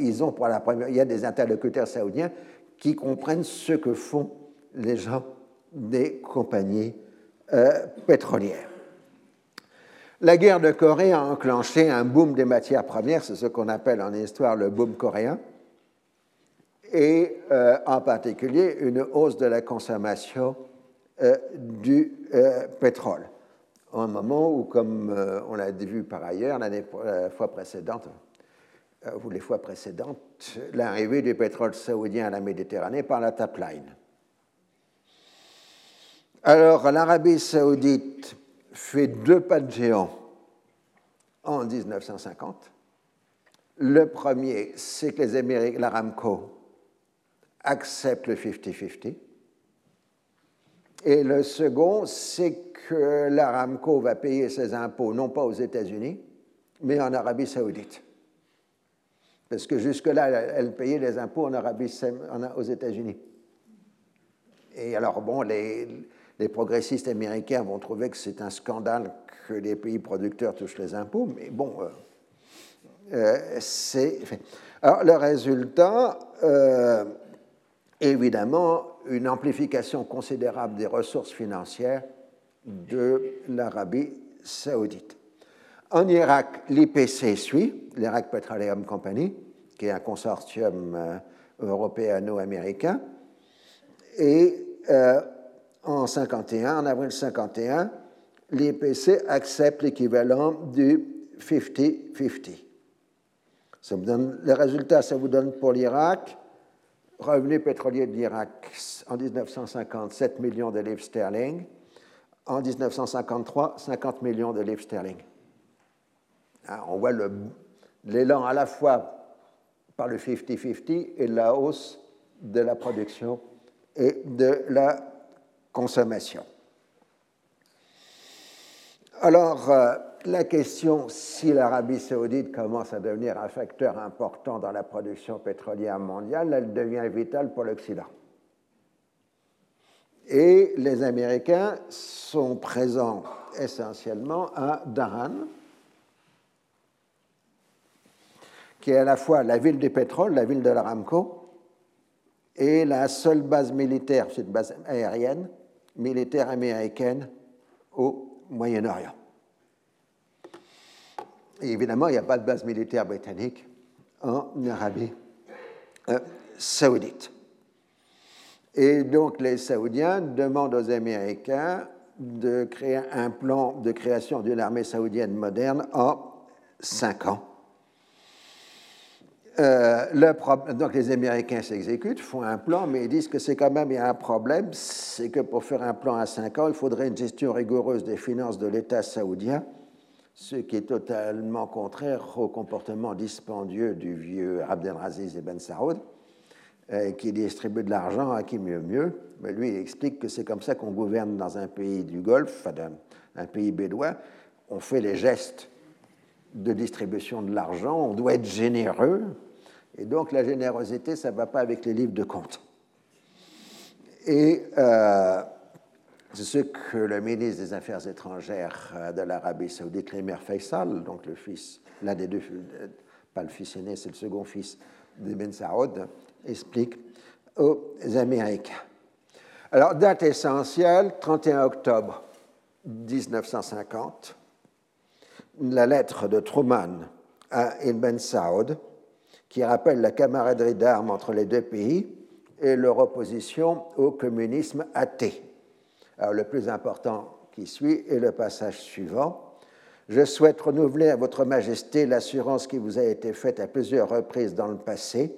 ils ont pour la première, il y a des interlocuteurs saoudiens qui comprennent ce que font les gens des compagnies pétrolières. La guerre de Corée a enclenché un boom des matières premières, c'est ce qu'on appelle en histoire le boom coréen et euh, en particulier une hausse de la consommation euh, du euh, pétrole. un moment où, comme on l'a vu par ailleurs l'année fois précédente, ou les fois précédentes, l'arrivée du pétrole saoudien à la Méditerranée par la Tapline. Alors, l'Arabie saoudite fait deux pas de géant en 1950. Le premier, c'est que les Américains, l'Aramco, accepte le 50-50. Et le second, c'est que l'Aramco va payer ses impôts non pas aux États-Unis, mais en Arabie saoudite. Parce que jusque-là, elle payait les impôts en Arabie, aux États-Unis. Et alors, bon, les, les, progressistes américains vont trouver que c'est un scandale que les pays producteurs touchent les impôts, mais bon, euh, euh, c'est. Alors, le résultat, euh, évidemment une amplification considérable des ressources financières de l'Arabie saoudite. En Irak, l'IPC suit, l'Iraq Petroleum Company, qui est un consortium euh, européano-américain, et en 51, en avril 51, l'IPC accepte l'équivalent du 50-50. Le résultat, ça vous donne pour l'Irak Revenu pétrolier de l'Irak en 1950, 7 millions de livres sterling. En 1953, 50 millions de livres sterling. Ah, on voit l'élan à la fois par le 50-50 et la hausse de la production et de la Alors, euh, la question si l'Arabie saoudite commence à devenir un facteur important dans la production pétrolière mondiale, elle devient vitale pour l'Occident. Et les Américains sont présents essentiellement à Daran, qui est à la fois la ville du pétrole, la ville de l'Aramco, et la seule base militaire, c'est une base aérienne, militaire américaine au Moyen-Orient. Évidemment, il n'y a pas de base militaire britannique en Arabie euh, saoudite. Et donc les Saoudiens demandent aux Américains de créer un plan de création d'une armée saoudienne moderne en cinq ans. Euh, donc les Américains s'exécutent, font un plan, mais ils disent que c'est quand même un problème, c'est que pour faire un plan à cinq ans, il faudrait une gestion rigoureuse des finances de l'État saoudien ce qui est totalement contraire au comportement dispendieux du vieux Abdelaziz Ibn Saoud, euh, qui distribue de l'argent à qui mieux mieux. Mais lui, il explique que c'est comme ça qu'on gouverne dans un pays du Golfe, un pays bédouin. On fait les gestes de distribution de l'argent, on doit être généreux, et donc la générosité, ça ne va pas avec les livres de compte. Et euh, c'est ce que le ministre des Affaires étrangères euh, de l'Arabie saoudite, Lémer Faisal, donc le fils, l'un des deux, euh, pas le fils aîné, c'est le second fils de Ben Saoud, explique aux Américains. Alors, date essentielle, 31 octobre 1950, la lettre de Truman à Ibn Saud, qui rappelle la camaraderie d'armes entre les deux pays et leur opposition au communisme athée. Alors, le plus important qui suit est le passage suivant. Je souhaite renouveler à Votre Majesté l'assurance qui vous a été faite à plusieurs reprises dans le passé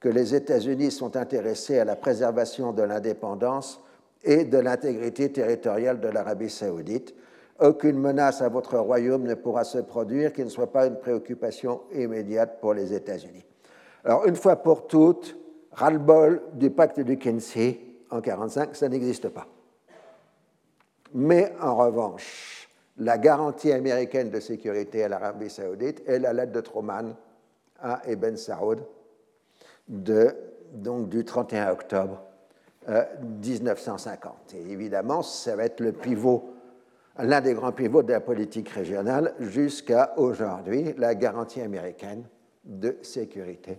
que les États-Unis sont intéressés à la préservation de l'indépendance et de l'intégrité territoriale de l'Arabie saoudite. Aucune menace à votre royaume ne pourra se produire qui ne soit pas une préoccupation immédiate pour les États-Unis. Alors, une fois pour toutes, ras-le-bol du pacte du Kinsey en 1945, ça n'existe pas. Mais en revanche, la garantie américaine de sécurité à l'Arabie saoudite est la lettre de Truman à Ibn Saoud donc, du 31 octobre 1950. Euh, Et évidemment, ça va être le pivot, l'un des grands pivots de la politique régionale jusqu'à aujourd'hui, la garantie américaine de sécurité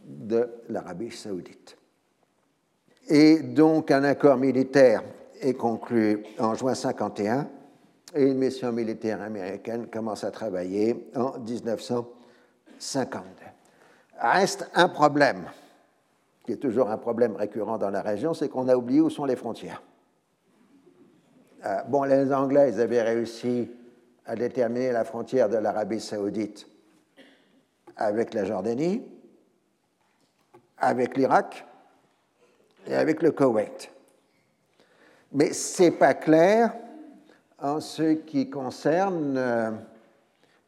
de l'Arabie saoudite. Et donc un accord militaire est conclu en juin 51 et une mission militaire américaine commence à travailler en 1952. Reste un problème, qui est toujours un problème récurrent dans la région, c'est qu'on a oublié où sont les frontières. Euh, bon, les Anglais, ils avaient réussi à déterminer la frontière de l'Arabie saoudite avec la Jordanie, avec l'Irak et avec le Koweït. Mais ce n'est pas clair en ce qui concerne euh,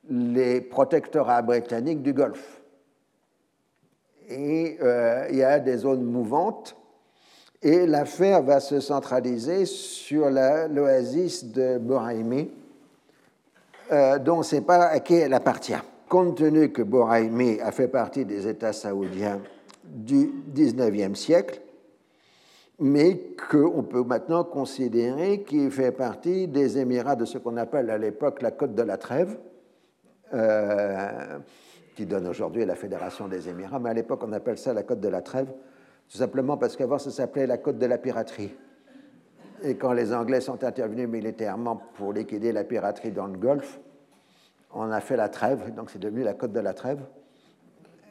les protectorats britanniques du Golfe. Et euh, il y a des zones mouvantes, et l'affaire va se centraliser sur l'oasis de Boraimi, euh, dont on ne sait pas à qui elle appartient. Compte tenu que Boraimi a fait partie des États saoudiens du XIXe siècle, mais qu'on peut maintenant considérer qu'il fait partie des Émirats de ce qu'on appelle à l'époque la Côte de la Trêve, euh, qui donne aujourd'hui la Fédération des Émirats, mais à l'époque on appelle ça la Côte de la Trêve, tout simplement parce qu'avant ça s'appelait la Côte de la Piraterie. Et quand les Anglais sont intervenus militairement pour liquider la piraterie dans le Golfe, on a fait la trêve, donc c'est devenu la Côte de la Trêve.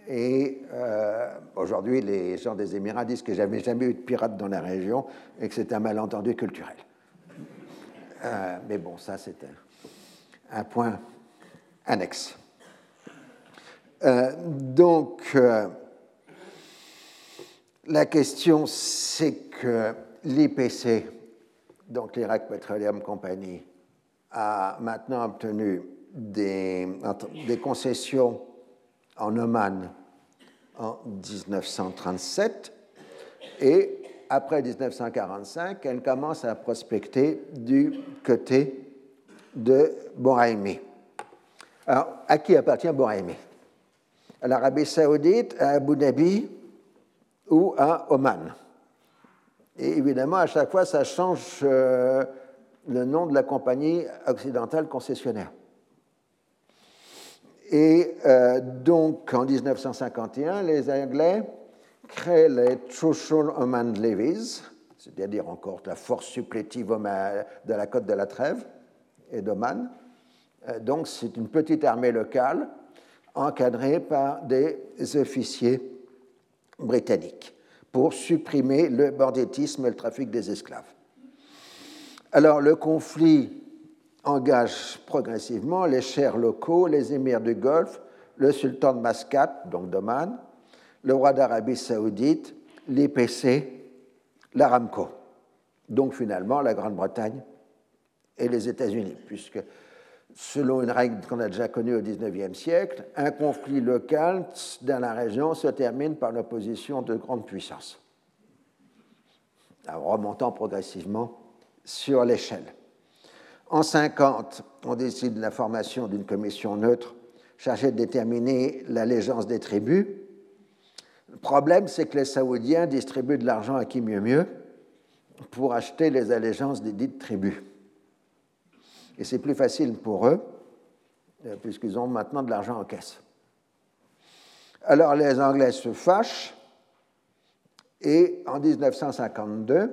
Et euh, aujourd'hui, les gens des Émirats disent que j'avais jamais eu de pirates dans la région et que c'est un malentendu culturel. Euh, mais bon, ça, c'est un, point annexe. Euh, donc, la question, c'est que l'IPC, donc l'Iraq Petroleum Company, a maintenant obtenu des, des concessions en Oman en 1937 et après 1945, elle commence à prospecter du côté de Boraimi. Alors, à qui appartient Boraimi? À l'Arabie saoudite, à Abu Dhabi ou à Oman. Et évidemment, à chaque fois, ça change euh, le nom de la compagnie occidentale concessionnaire. Et euh, donc, en 1951, les Anglais créent les Trucial Oman Levies, c'est-à-dire encore la force supplétive de la côte de la Trêve et d'Oman. Euh, donc, c'est une petite armée locale encadrée par des officiers britanniques pour supprimer le banditisme et le trafic des esclaves. Alors, le conflit engage progressivement les chers locaux, les émirs du Golfe, le sultan de Mascate, donc d'Oman, le roi d'Arabie saoudite, l'IPC, l'Aramco. Donc finalement la Grande-Bretagne et les États-Unis, puisque selon une règle qu'on a déjà connue au XIXe siècle, un conflit local dans la région se termine par l'opposition de grandes puissances, remontant progressivement sur l'échelle. En 50, on décide de la formation d'une commission neutre chargée de déterminer l'allégeance des tribus. Le problème, c'est que les Saoudiens distribuent de l'argent à qui mieux mieux pour acheter les allégeances des dites tribus. Et c'est plus facile pour eux, euh, puisqu'ils ont maintenant de l'argent en caisse. Alors les Anglais se fâchent et en 1952,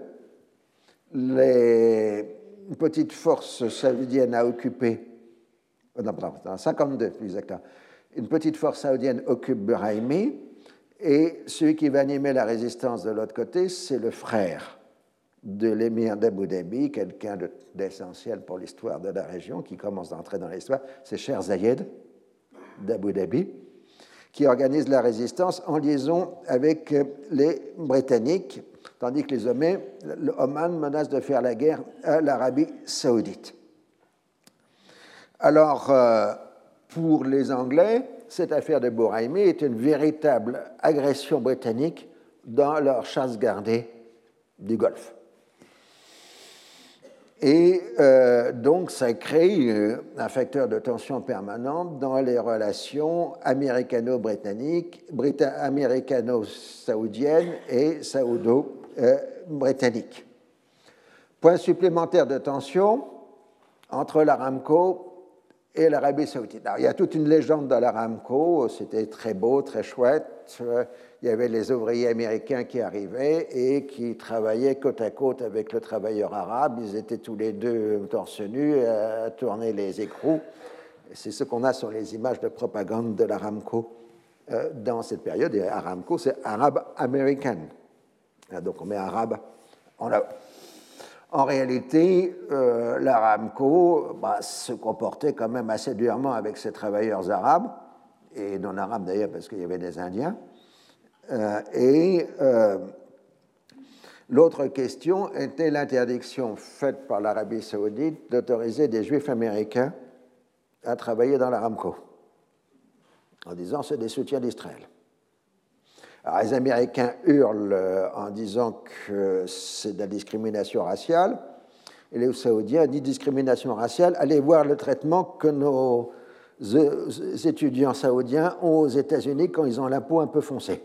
les, une petite force saoudienne a occupé, oh non, pardon, en 52 plus exactement, une petite force saoudienne occupe Buraimi, et celui qui va animer la résistance de l'autre côté, c'est le frère de l'émir d'Abu Dhabi, quelqu'un d'essentiel pour l'histoire de la région, qui commence d'entrer dans l'histoire, c'est Cher Zayed d'Abu Dhabi, qui organise la résistance en liaison avec les Britanniques, tandis que les Oman menacent de faire la guerre à l'Arabie saoudite. Alors, euh, pour les Anglais, cette affaire de Bouraimi est une véritable agression britannique dans leur chasse gardée du Golfe. Et euh, donc, ça crée euh, un facteur de tension permanente dans les relations américano-britanniques, américano-saoudiennes et saoudo-britanniques. Point supplémentaire de tension entre l'Aramco et l'Arabie saoudite. il y a toute une légende dans l'Aramco, c'était très beau, très chouette. Il y avait les ouvriers américains qui arrivaient et qui travaillaient côte à côte avec le travailleur arabe. Ils étaient tous les deux torse nu à tourner les écrous. C'est ce qu'on a sur les images de propagande de l'Aramco euh, dans cette période. Et Aramco, c'est Arab American. Donc on met arabe en avant. En réalité, euh, l'Aramco bah, se comportait quand même assez durement avec ses travailleurs arabes, et non arabes d'ailleurs parce qu'il y avait des Indiens. Euh, et euh, l'autre question était l'interdiction faite par l'Arabie saoudite d'autoriser des juifs américains à travailler dans l'Aramco, en disant c'est des soutiens d'Israël. Alors, les Américains hurlent euh, en disant que c'est de la discrimination raciale, et les Saoudiens disent discrimination raciale. Allez voir le traitement que nos étudiants saoudiens ont aux États-Unis quand ils ont la peau un peu foncée.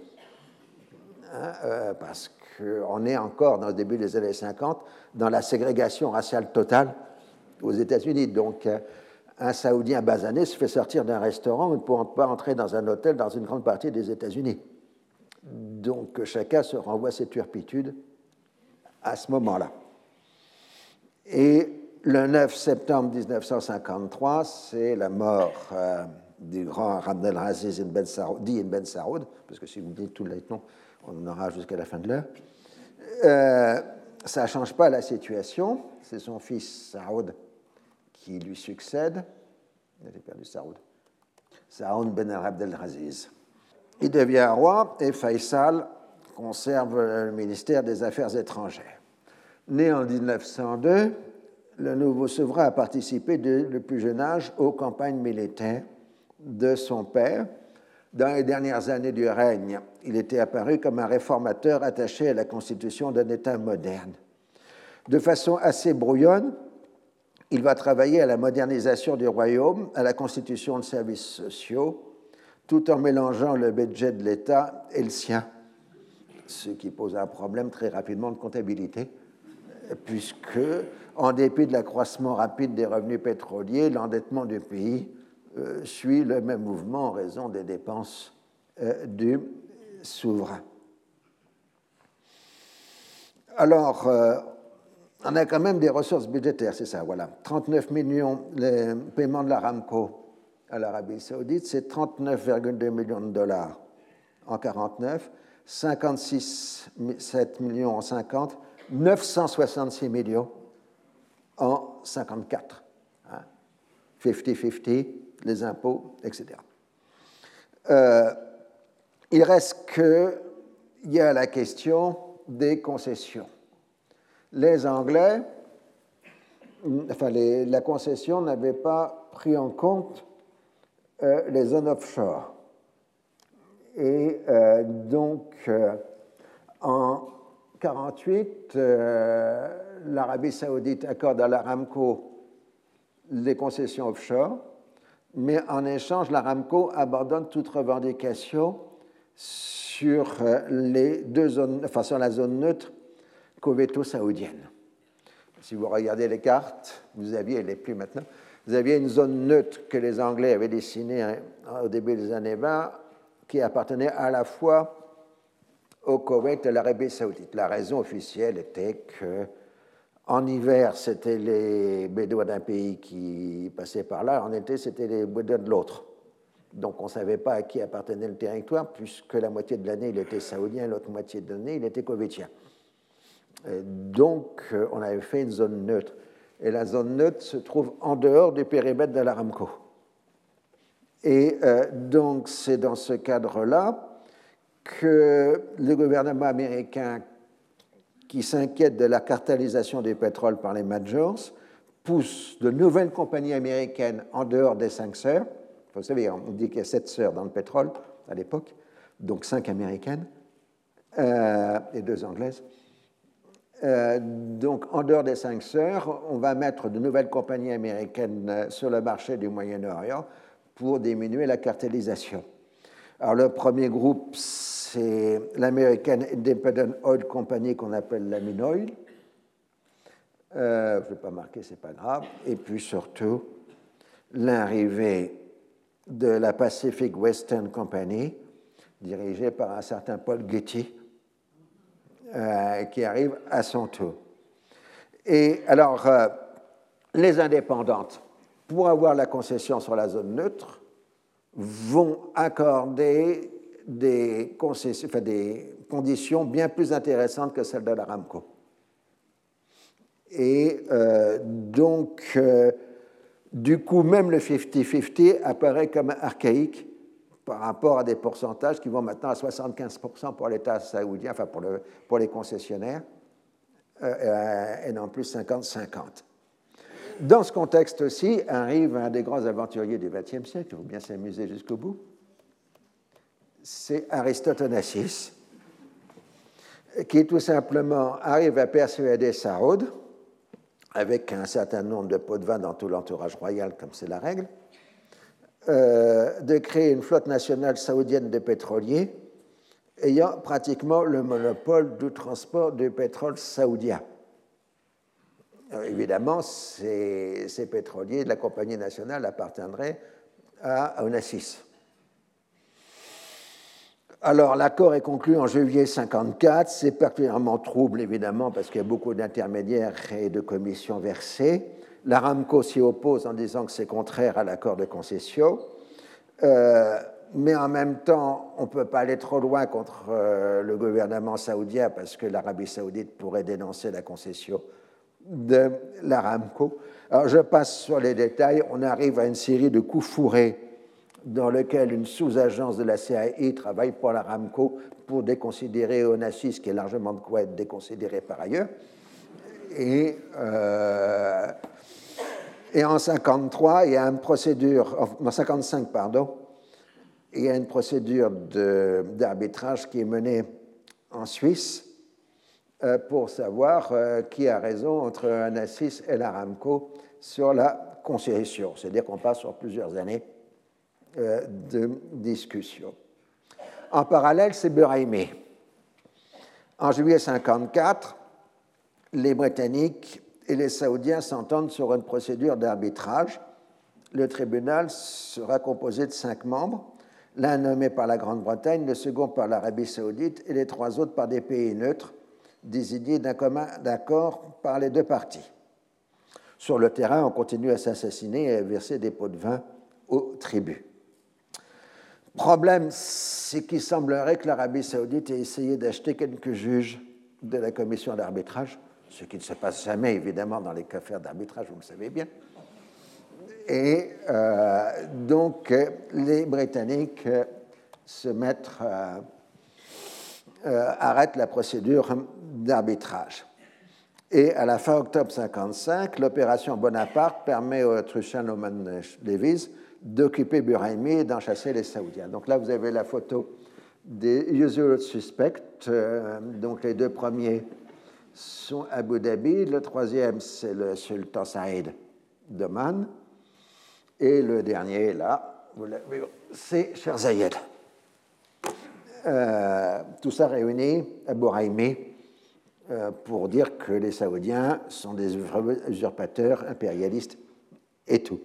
Hein, euh, parce qu'on est encore dans le début des années 50 dans la ségrégation raciale totale aux États-Unis. Donc, euh, un Saoudien basané se fait sortir d'un restaurant, ne pourra pas entrer dans un hôtel dans une grande partie des États-Unis. Donc, chacun se renvoie ses turpitudes à ce moment-là. Et le 9 septembre 1953, c'est la mort euh, du grand Abdelaziz ibn Saoud, ibn Ben Saoud, parce que si vous me dites tous les noms, on en aura jusqu'à la fin de l'heure. Euh, ça ne change pas la situation. C'est son fils Saoud qui lui succède. Il perdu Saoud. Saoud ben Abdelaziz. Il devient roi et Faisal conserve le ministère des Affaires étrangères. Né en 1902, le nouveau souverain a participé dès le plus jeune âge aux campagnes militaires de son père, dans les dernières années du règne, il était apparu comme un réformateur attaché à la constitution d'un État moderne. De façon assez brouillonne, il va travailler à la modernisation du royaume, à la constitution de services sociaux, tout en mélangeant le budget de l'État et le sien, ce qui pose un problème très rapidement de comptabilité, puisque, en dépit de l'accroissement rapide des revenus pétroliers, l'endettement du pays suit le même mouvement en raison des dépenses euh, du souverain. Alors, euh, on a quand même des ressources budgétaires, c'est ça, voilà. 39 millions, les paiements de l'Aramco à l'Arabie saoudite, c'est 39,2 millions de dollars en 49, 56,7 millions en 50, 966 millions en 54. 50-50, les impôts, etc. Euh, il reste qu'il y a la question des concessions. Les Anglais, enfin la concession n'avait pas pris en compte euh, les zones offshore. Et euh, donc, en 1948, l'Arabie saoudite accorde à l'Aramco les concessions offshore mais en échange, l'Aramco abandonne toute revendication sur, euh, les deux zones, enfin, sur la zone neutre covéto-saoudienne. Si vous regardez les cartes, vous aviez, plus maintenant, vous aviez une zone neutre que les Anglais avaient dessinée hein, au début des années 20, qui appartenait à la fois au Koweït et à l'Arabie saoudite. La raison officielle était que En hiver, c'était les Bédouins d'un pays qui passaient par là. En été, c'était les Bédouins de l'autre. Donc on ne savait pas à qui appartenait le territoire, puisque la moitié de l'année, il était saoudien, l'autre moitié de l'année, il était koweïtien. Donc euh, on avait fait une zone neutre. Et la zone neutre se trouve en dehors du périmètre de l'Aramco. Et euh, donc c'est dans ce cadre-là que le gouvernement américain qui s'inquiète de la cartélisation du pétrole par les majors, pousse de nouvelles compagnies américaines en dehors des cinq sœurs. Vous savez, on dit qu'il y a sept sœurs dans le pétrole à l'époque, donc cinq américaines euh, et deux anglaises. Euh, donc, en dehors des cinq sœurs, on va mettre de nouvelles compagnies américaines sur le marché du Moyen-Orient pour diminuer la cartélisation. Alors, le premier groupe, c'est l'American Independent Oil Company qu'on appelle la Oil. Euh, je ne vais pas marquer, c'est pas grave. Et puis surtout, l'arrivée de la Pacific Western Company, dirigée par un certain Paul Getty, euh, qui arrive à son tour. Et alors, euh, les indépendantes, pour avoir la concession sur la zone neutre, vont accorder des, conditions bien plus intéressantes que celles de l'Aramco. Et euh, donc, euh, du coup, même le 50-50 apparaît comme archaïque par rapport à des pourcentages qui vont maintenant à 75% pour l'État saoudien, enfin pour, le, pour les concessionnaires, euh, et non plus 50-50. Dans ce contexte aussi, arrive un des grands aventuriers du XXe siècle, il faut bien s'amuser jusqu'au bout, c'est Aristote Onassis, qui tout simplement arrive à persuader Saoud, avec un certain nombre de pots de vin dans tout l'entourage royal, comme c'est la règle, euh, de créer une flotte nationale saoudienne de pétroliers ayant pratiquement le monopole du transport du pétrole saoudien. évidemment, ces, ces, pétroliers de la compagnie nationale appartiendraient à Onassis. Alors, l'accord est conclu en juillet 54. C'est particulièrement trouble, évidemment, parce qu'il y a beaucoup d'intermédiaires et de commissions versées. L'Aramco s'y oppose en disant que c'est contraire à l'accord de concession. Euh, mais en même temps, on ne peut pas aller trop loin contre euh, le gouvernement saoudien parce que l'Arabie saoudite pourrait dénoncer la concession de l'Aramco. Alors, je passe sur les détails. On arrive à une série de coups fourrés dans lequel une sous-agence de la CIA travaille pour la Ramco pour déconsidérer Onassis, qui est largement de quoi être déconsidéré par ailleurs. Et, euh, en 53, il y a une procédure, en 55, pardon, il y a une procédure d'arbitrage qui est menée en Suisse euh, pour savoir euh, qui a raison entre Onassis et la Ramco sur la concession. C'est-à-dire qu'on passe sur plusieurs années de discussion. En parallèle, c'est Buraimi. En juillet 54, les Britanniques et les Saoudiens s'entendent sur une procédure d'arbitrage. Le tribunal sera composé de cinq membres, l'un nommé par la Grande-Bretagne, le second par l'Arabie saoudite et les trois autres par des pays neutres, désignés d'un commun d'accord par les deux parties. Sur le terrain, on continue à s'assassiner et à verser des pots de vin aux tribus problème, c'est qu'il semblerait que l'Arabie saoudite ait essayé d'acheter quelques juges de la commission d'arbitrage, ce qui ne se passe jamais évidemment dans les affaires d'arbitrage, vous le savez bien. Et euh, donc les Britanniques euh, se mettent, euh, arrêtent la procédure d'arbitrage. Et à la fin octobre 55, l'opération Bonaparte permet aux Truchan Oman Davies d'occuper Buraimi et d'en chasser les Saoudiens. Donc là, vous avez la photo des usual suspects. Euh, donc les deux premiers sont Abu Dhabi, le troisième, c'est le sultan Saïd d'Oman, et le dernier, là, c'est Sherzayed. Euh, tout ça réuni à Buraimi euh, pour dire que les Saoudiens sont des usurpateurs impérialistes et tout.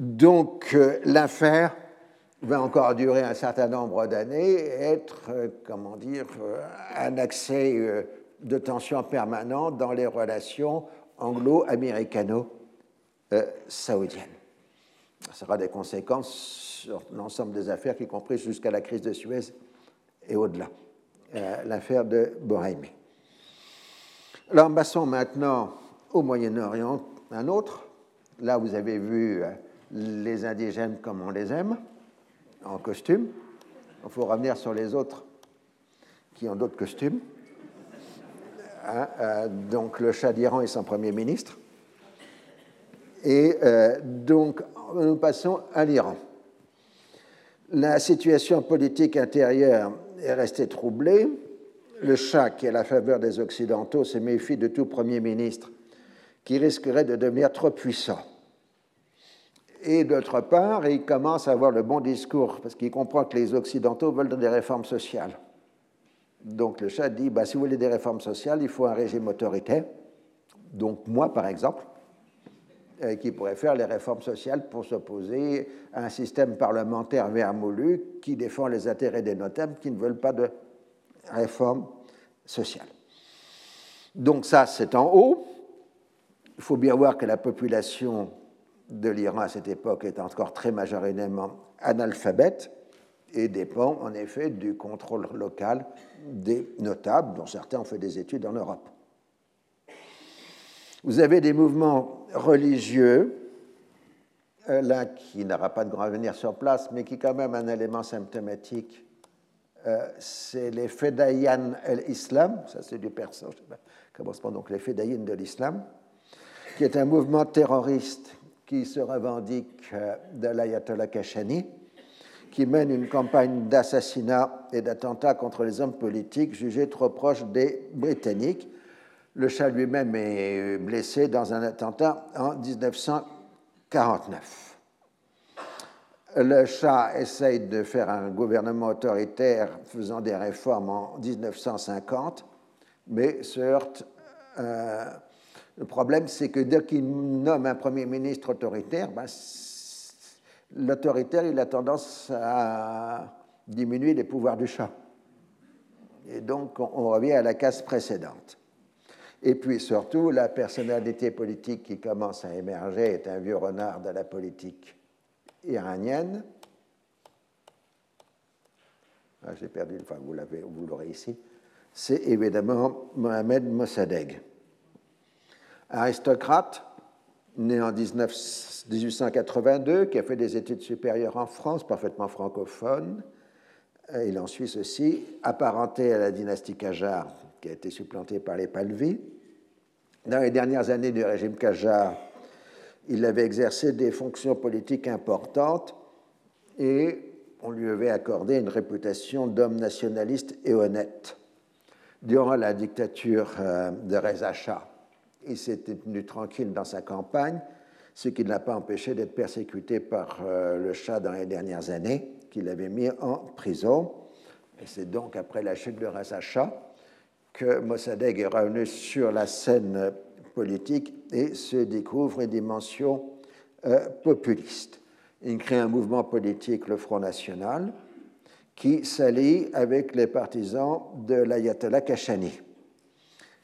Donc euh, l'affaire va encore durer un certain nombre d'années, être, euh, comment dire, euh, un accès de tensions permanentes dans les relations anglo-américano-saoudiennes. Ça sera des conséquences sur l'ensemble des affaires, y compris jusqu'à la crise de Suez et au-delà, l'affaire de Bohème. Alors, passons maintenant au Moyen-Orient, un autre. Là, vous avez vu les indigènes comme on les aime, en costume. Il faut revenir sur les autres qui ont d'autres costumes. Hein, euh, donc le Shah d'Iran et son Premier ministre. Et euh, donc nous passons à l'Iran. La situation politique intérieure est restée troublée. Le Shah, qui est à la faveur des Occidentaux, se méfie de tout Premier ministre qui risquerait de devenir trop puissant. Et d'autre part, il commence à avoir le bon discours parce qu'il comprend que les Occidentaux veulent des réformes sociales. Donc le chat dit, bah, si vous voulez des réformes sociales, il faut un régime autoritaire. Donc moi, par exemple, euh, qui pourrait faire les réformes sociales pour s'opposer à un système parlementaire vermoulu qui défend les intérêts des notables qui ne veulent pas de réformes sociales. Donc ça, c'est en haut. Il faut bien voir que la population de l'Iran à cette époque est encore très majoritairement analphabète et dépend en effet du contrôle local des notables, dont certains ont fait des études en Europe. Vous avez des mouvements religieux, euh, l'un qui n'aura pas de grand avenir sur place, mais qui est quand même un élément symptomatique, euh, c'est les Fedayan el-Islam, ça c'est du persan, commencement donc les Fedayin de l'islam, qui est un mouvement terroriste qui se revendique euh, de l'ayatollah Kashani, qui mène une campagne d'assassinat et d'attentats contre les hommes politiques jugés trop proches des Britanniques. Le chat lui-même est blessé dans un attentat en 1949. Le chat essaye de faire un gouvernement autoritaire faisant des réformes en 1950, mais se heurte. Euh, le problème, c'est que dès qu'il nomme un Premier ministre autoritaire, ben, l'autoritaire, il a tendance à diminuer les pouvoirs du chat. Et donc, on revient à la case précédente. Et puis surtout, la personnalité politique qui commence à émerger est un vieux renard de la politique iranienne. Ah, J'ai perdu, enfin vous l'aurez ici. C'est évidemment Mohamed Mossadegh, aristocrate né en 1882, qui a fait des études supérieures en France, parfaitement francophone. Il en Suisse aussi, apparenté à la dynastie Qajar, qui a été supplantée par les Palvis. Dans les dernières années du régime Qajar, il avait exercé des fonctions politiques importantes et on lui avait accordé une réputation d'homme nationaliste et honnête. Durant la dictature euh, de Reza Shah, il s'était tenu tranquille dans sa campagne, ce qui ne l'a pas empêché d'être persécuté par euh, le Shah dans les dernières années, qui l'avait mis en prison. Et c'est donc après la chute de Reza Shah que Mossadegh est revenu sur la scène politique et se découvre une dimension euh, populiste. Il crée un mouvement politique, le Front National, qui s'allie avec les partisans de l'ayatollah Kashani.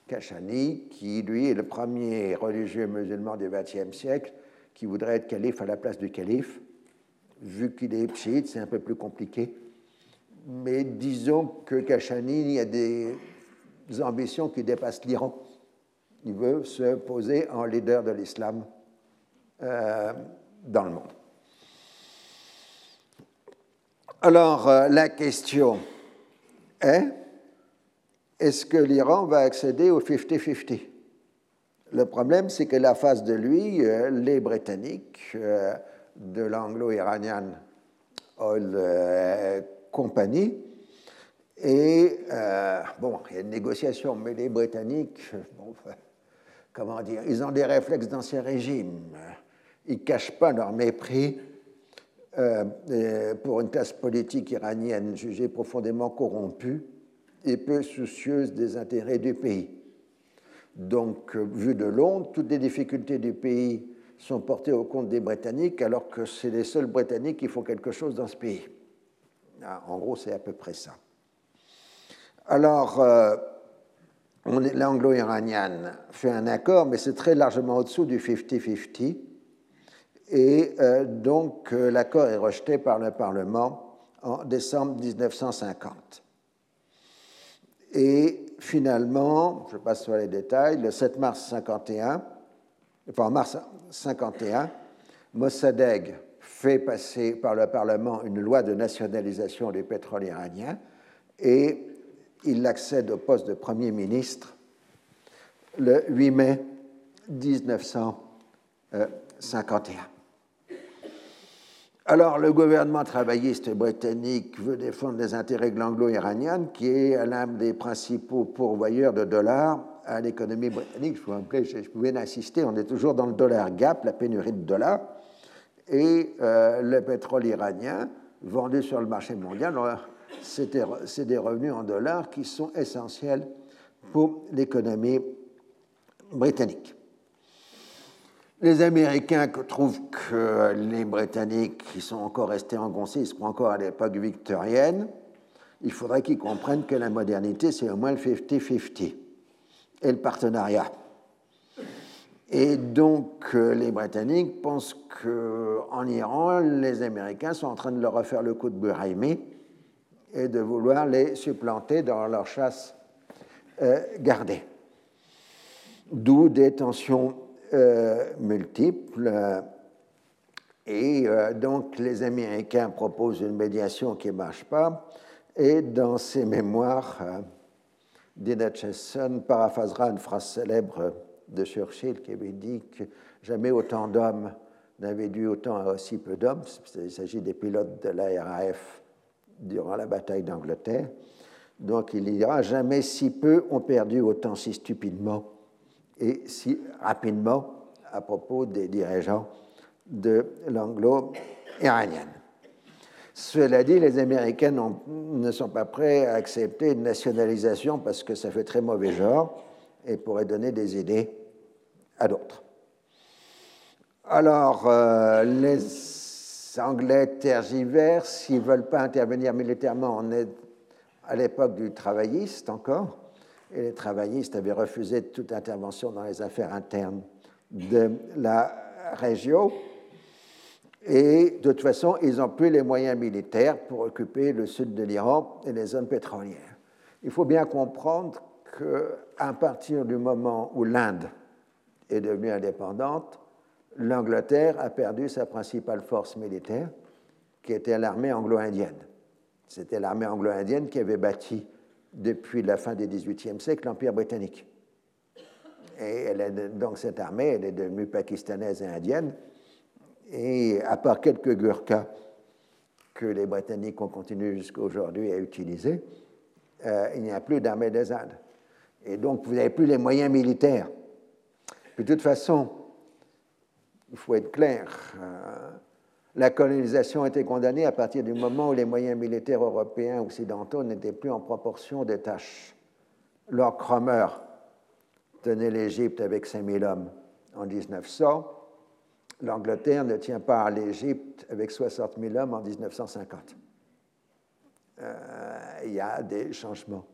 Kashani, qui lui est le premier religieux musulman du XXe siècle qui voudrait être calife à la place du calife. Vu qu'il est chiite, c'est un peu plus compliqué. Mais disons que Kashani a des ambitions qui dépassent l'Iran. Il veut se poser en leader de l'islam euh, dans le monde. Alors, euh, la question est est-ce que l'Iran va accéder au 50-50 Le problème, c'est que la face de lui, euh, les Britanniques euh, de l'anglo-iranian Oil euh, Company, et bon, il y a une négociation, mais les Britanniques, comment dire, ils ont des réflexes d'ancien régime. Ils ne cachent pas leur mépris pour une classe politique iranienne jugée profondément corrompue et peu soucieuse des intérêts du pays. Donc, vu de Londres, toutes les difficultés du pays sont portées au compte des Britanniques, alors que c'est les seuls Britanniques qui font quelque chose dans ce pays. Ah, en gros, c'est à peu près ça. Alors, euh, l'anglo-iranienne fait un accord, mais c'est très largement au-dessous du 50-50. Et euh, donc euh, l'accord est rejeté par le Parlement en décembre 1950. Et finalement, je passe sur les détails, le 7 mars 51, enfin mars 51, Mossadegh fait passer par le Parlement une loi de nationalisation du pétrole iranien et il accède au poste de Premier ministre le 8 mai 1951. Alors, le gouvernement travailliste britannique veut défendre les intérêts anglo-iraniens, qui est l'un des principaux pourvoyeurs de dollars à l'économie britannique. Je vous rappelle, je pouvais insister, on est toujours dans le dollar gap, la pénurie de dollars, et euh, le pétrole iranien vendu sur le marché mondial, c'est des revenus en dollars qui sont essentiels pour l'économie britannique. Les Américains trouvent que les Britanniques, qui sont encore restés engoncés, ils sont encore à l'époque victorienne, il faudrait qu'ils comprennent que la modernité, c'est au moins le 50-50 et le partenariat. Et donc, euh, les Britanniques pensent qu'en Iran, les Américains sont en train de leur refaire le coup de Burhaimi et de vouloir les supplanter dans leur chasse euh, gardée. D'où des tensions multiples. Et euh, donc les Américains proposent une médiation qui ne marche pas. Et dans ses mémoires, euh, Dina Chesson paraphrasera une phrase célèbre de Churchill qui avait dit que jamais autant d'hommes n'avaient dû autant à aussi peu d'hommes. Il s'agit des pilotes de la RAF durant la bataille d'Angleterre. Donc il dira jamais si peu ont perdu autant si stupidement et si rapidement à propos des dirigeants de l'anglo-iranienne. Cela dit, les Américains ne sont pas prêts à accepter une nationalisation parce que ça fait très mauvais genre et pourrait donner des idées à d'autres. Alors, euh, les Anglais tergiversent, s'ils ne veulent pas intervenir militairement, on est à l'époque du travailliste encore, et les travaillistes avaient refusé toute intervention dans les affaires internes de la région. Et de toute façon, ils n'ont plus les moyens militaires pour occuper le sud de l'Iran et les zones pétrolières. Il faut bien comprendre qu'à partir du moment où l'Inde est devenue indépendante, l'Angleterre a perdu sa principale force militaire, qui était l'armée anglo-indienne. C'était l'armée anglo-indienne qui avait bâti depuis la fin du XVIIIe siècle l'Empire britannique. Et elle donc cette armée, elle est devenue pakistanaise et indienne. Et à part quelques Gurkhas que les Britanniques ont continué jusqu'à aujourd'hui à utiliser, euh, il n'y a plus d'armée des Indes. Et donc vous n'avez plus les moyens militaires. De toute façon, il faut être clair, euh, la colonisation été condamnée à partir du moment où les moyens militaires européens occidentaux n'étaient plus en proportion des tâches. Lord Cromer tenait l'Égypte avec 5000 hommes en 1900. L'Angleterre ne tient pas l'Égypte avec 60 000 hommes en 1950. Euh, il y a des changements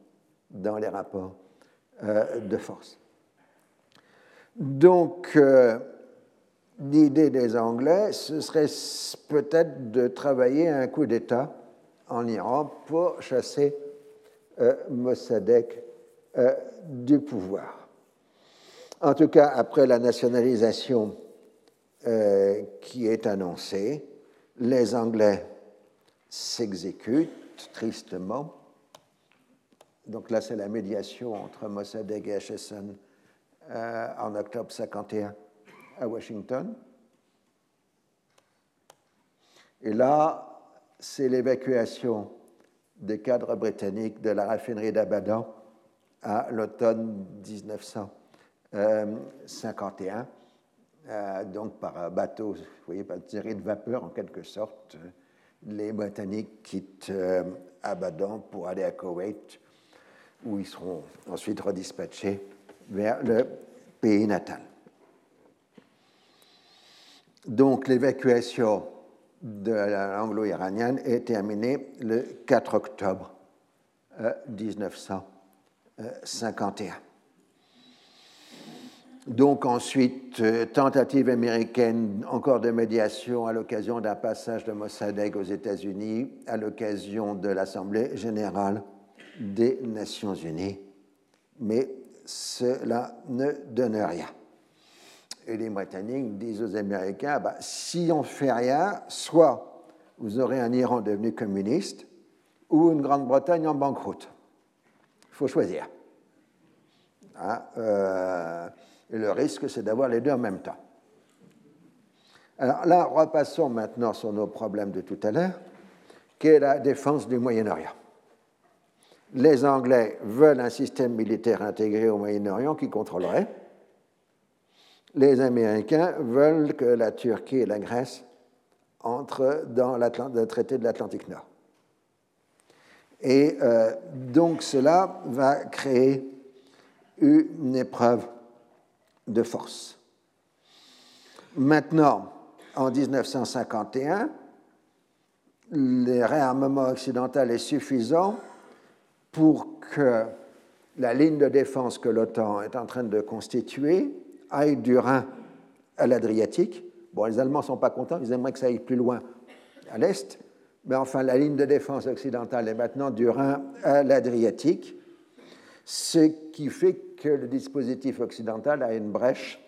dans les rapports euh, de force. Donc, euh, l'idée des Anglais, ce serait peut-être de travailler un coup d'État en Iran pour chasser euh, Mossadegh euh, du pouvoir. En tout cas, après la nationalisation euh, qui est annoncée, les Anglais s'exécutent tristement. Donc là, c'est la médiation entre Mossadegh et Acheson en octobre 51 à Washington. Et là, c'est l'évacuation des cadres britanniques de la raffinerie d'Abadan à l'automne 1951, euh, donc par bateau, vous voyez, par tirée de vapeur en quelque sorte. Les Britanniques quittent euh, Abadan pour aller à Koweït, où ils seront ensuite redispatchés vers le pays natal. Donc l'évacuation de l'anglo-iranienne est terminée le 4 octobre 1951. Euh, Donc ensuite, euh, tentative américaine encore de médiation à l'occasion d'un passage de Mossadegh aux États-Unis, à l'occasion de l'Assemblée générale des Nations unies. Mais cela ne donne rien. Et les Britanniques disent aux Américains, bah, si on ne fait rien, soit vous aurez un Iran devenu communiste ou une Grande-Bretagne en banqueroute. Il faut choisir. Hein, euh, le risque, c'est d'avoir les deux en même temps. Alors là, repassons maintenant sur nos problèmes de tout à l'heure, qui est la défense du Moyen-Orient. Les Anglais veulent un système militaire intégré au Moyen-Orient qui contrôlerait. Les Américains veulent que la Turquie et la Grèce entrent dans le traité de l'Atlantique Nord. Et euh, donc cela va créer une épreuve de force. Maintenant, en 1951, le réarmement occidental est suffisant pour que la ligne de défense que l'OTAN est en train de constituer aille du Rhin à l'Adriatique. Bon, les Allemands ne sont pas contents, ils aimeraient que ça aille plus loin à l'Est, mais enfin, la ligne de défense occidentale est maintenant du Rhin à l'Adriatique, ce qui fait que le dispositif occidental a une brèche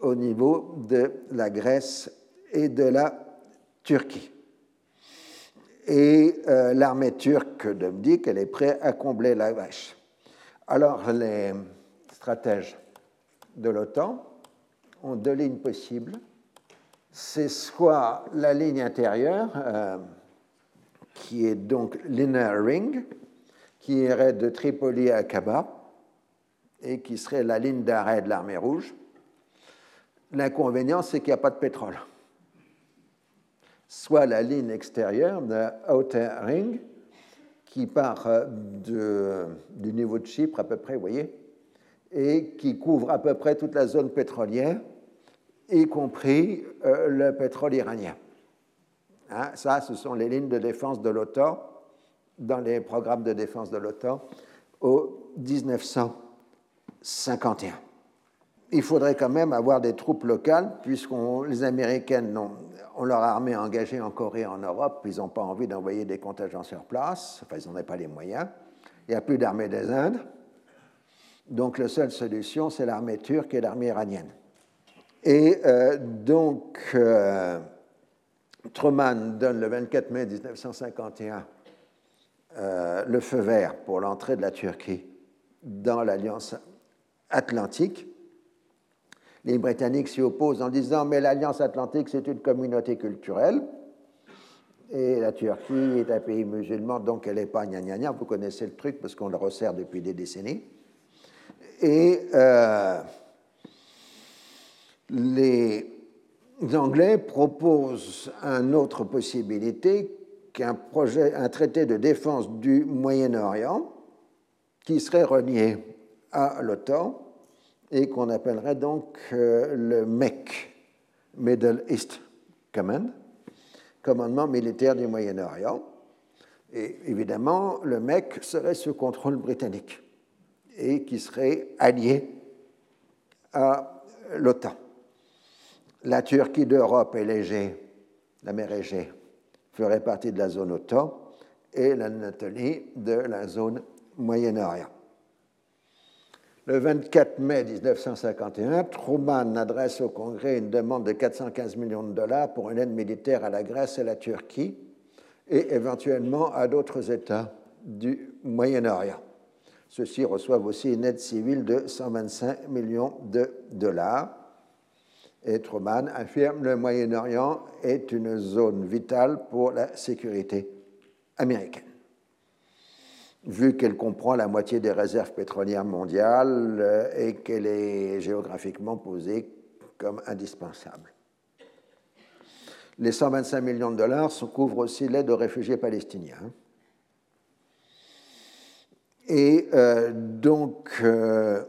au niveau de la Grèce et de la Turquie. Et euh, l'armée turque dit qu'elle est prête à combler la brèche. Alors les stratèges de l'OTAN ont deux lignes possibles. C'est soit la ligne intérieure, euh, qui est donc l'inner ring, qui irait de Tripoli à Aqaba, et qui serait la ligne d'arrêt de l'armée rouge. L'inconvénient, c'est qu'il n'y a pas de pétrole. Soit la ligne extérieure de Outer Ring, qui part euh, du niveau de Chypre à peu près, vous voyez, et qui couvre à peu près toute la zone pétrolière, y compris euh, le pétrole iranien. Hein, ça, ce sont les lignes de défense de l'OTAN dans les programmes de défense de l'OTAN au 1900. 51. Il faudrait quand même avoir des troupes locales, puisque les Américains ont, leur armée engagée en Corée et en Europe, ils n'ont pas envie d'envoyer des contingents sur place, enfin ils n'en ont pas les moyens. Il n'y a plus d'armée des Indes. Donc la seule solution, c'est l'armée turque et l'armée iranienne. Et euh, donc, euh, Truman donne le 24 mai 1951 euh, le feu vert pour l'entrée de la Turquie dans l'alliance atlantique. Les Britanniques s'y opposent en disant Mais l'Alliance atlantique, c'est une communauté culturelle. Et la Turquie est un pays musulman, donc elle n'est pas gna, gna, gna. Vous connaissez le truc parce qu'on le resserre depuis des décennies. Et euh, les Anglais proposent une autre possibilité qu'un traité de défense du Moyen-Orient qui serait renié à l'OTAN et qu'on appellerait donc euh, le MEC, Middle East Command, commandement militaire du Moyen-Orient. Et évidemment, le MEC serait sous contrôle britannique et qui serait allié à l'OTAN. La Turquie d'Europe et l'Égée, la mer Égée, ferait partie de la zone OTAN et l'Anatolie de la zone Moyen-Orient. Le 24 mai 1951, Truman adresse au Congrès une demande de 415 millions de dollars pour une aide militaire à la Grèce et la Turquie et éventuellement à d'autres États du Moyen-Orient. Ceux-ci reçoivent aussi une aide civile de 125 millions de dollars. Et Truman affirme que le Moyen-Orient est une zone vitale pour la sécurité américaine vu qu'elle comprend la moitié des réserves pétrolières mondiales euh, et qu'elle est géographiquement posée comme indispensable. Les 125 millions de dollars couvrent aussi l'aide aux réfugiés palestiniens. Et euh, donc, euh,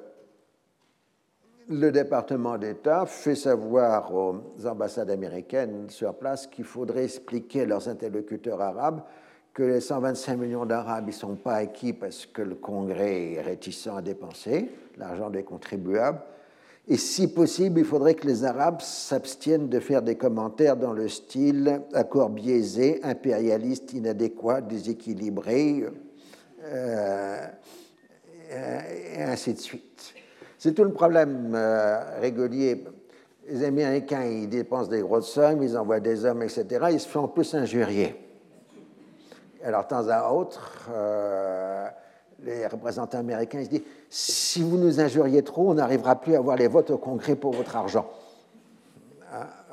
le département d'État fait savoir aux ambassades américaines sur place qu'il faudrait expliquer à leurs interlocuteurs arabes que les 125 millions d'Arabes ne sont pas acquis parce que le Congrès est réticent à dépenser l'argent des contribuables, Et si possible, il faudrait que les Arabes s'abstiennent de faire des commentaires dans le style accord biaisé, impérialiste, inadéquat, déséquilibré, et ainsi de suite. C'est tout le problème euh, régulier. Les Américains, ils dépensent des grosses sommes, ils envoient des hommes, etc. Ils se font plus injurier. Alors, de temps à autre, euh, les représentants américains se disent si vous nous injuriez trop, on n'arrivera plus à avoir les votes au Congrès pour votre argent.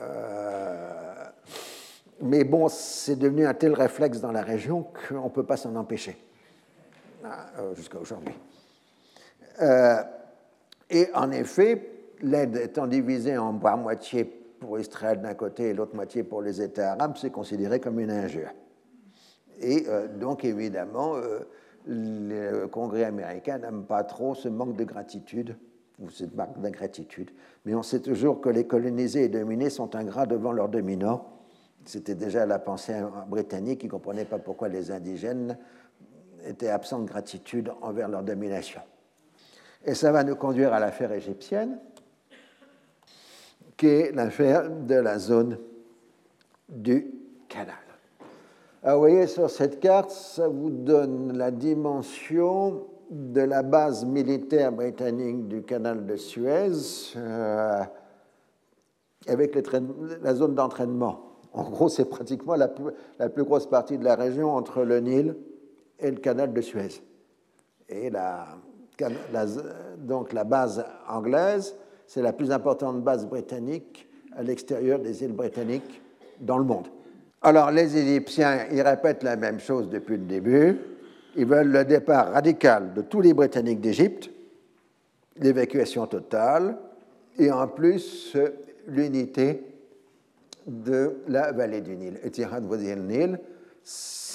Euh, mais bon, c'est devenu un tel réflexe dans la région qu'on ne peut pas s'en empêcher euh, jusqu'à aujourd'hui. Euh, et en effet, l'aide étant divisée en par moitié pour Israël d'un côté et l'autre moitié pour les États arabes, c'est considéré comme une injure. Et donc, évidemment, le Congrès américain n'aime pas trop ce manque de gratitude ou cette marque d'ingratitude. Mais on sait toujours que les colonisés et dominés sont ingrats devant leurs dominants. C'était déjà la pensée britannique qui ne comprenait pas pourquoi les indigènes étaient absents de gratitude envers leur domination. Et ça va nous conduire à l'affaire égyptienne, qui est l'affaire de la zone du canal. Ah, vous voyez sur cette carte, ça vous donne la dimension de la base militaire britannique du canal de Suez euh, avec la zone d'entraînement. En gros, c'est pratiquement la plus, grosse partie de la région entre le Nil et le canal de Suez. Et la, donc la base anglaise, c'est la plus importante base britannique à l'extérieur des îles britanniques dans le monde. Alors les Égyptiens, ils répètent la même chose depuis le début. Ils veulent le départ radical de tous les Britanniques d'Égypte, l'évacuation totale, et en plus l'unité de la vallée du Nil, Nil,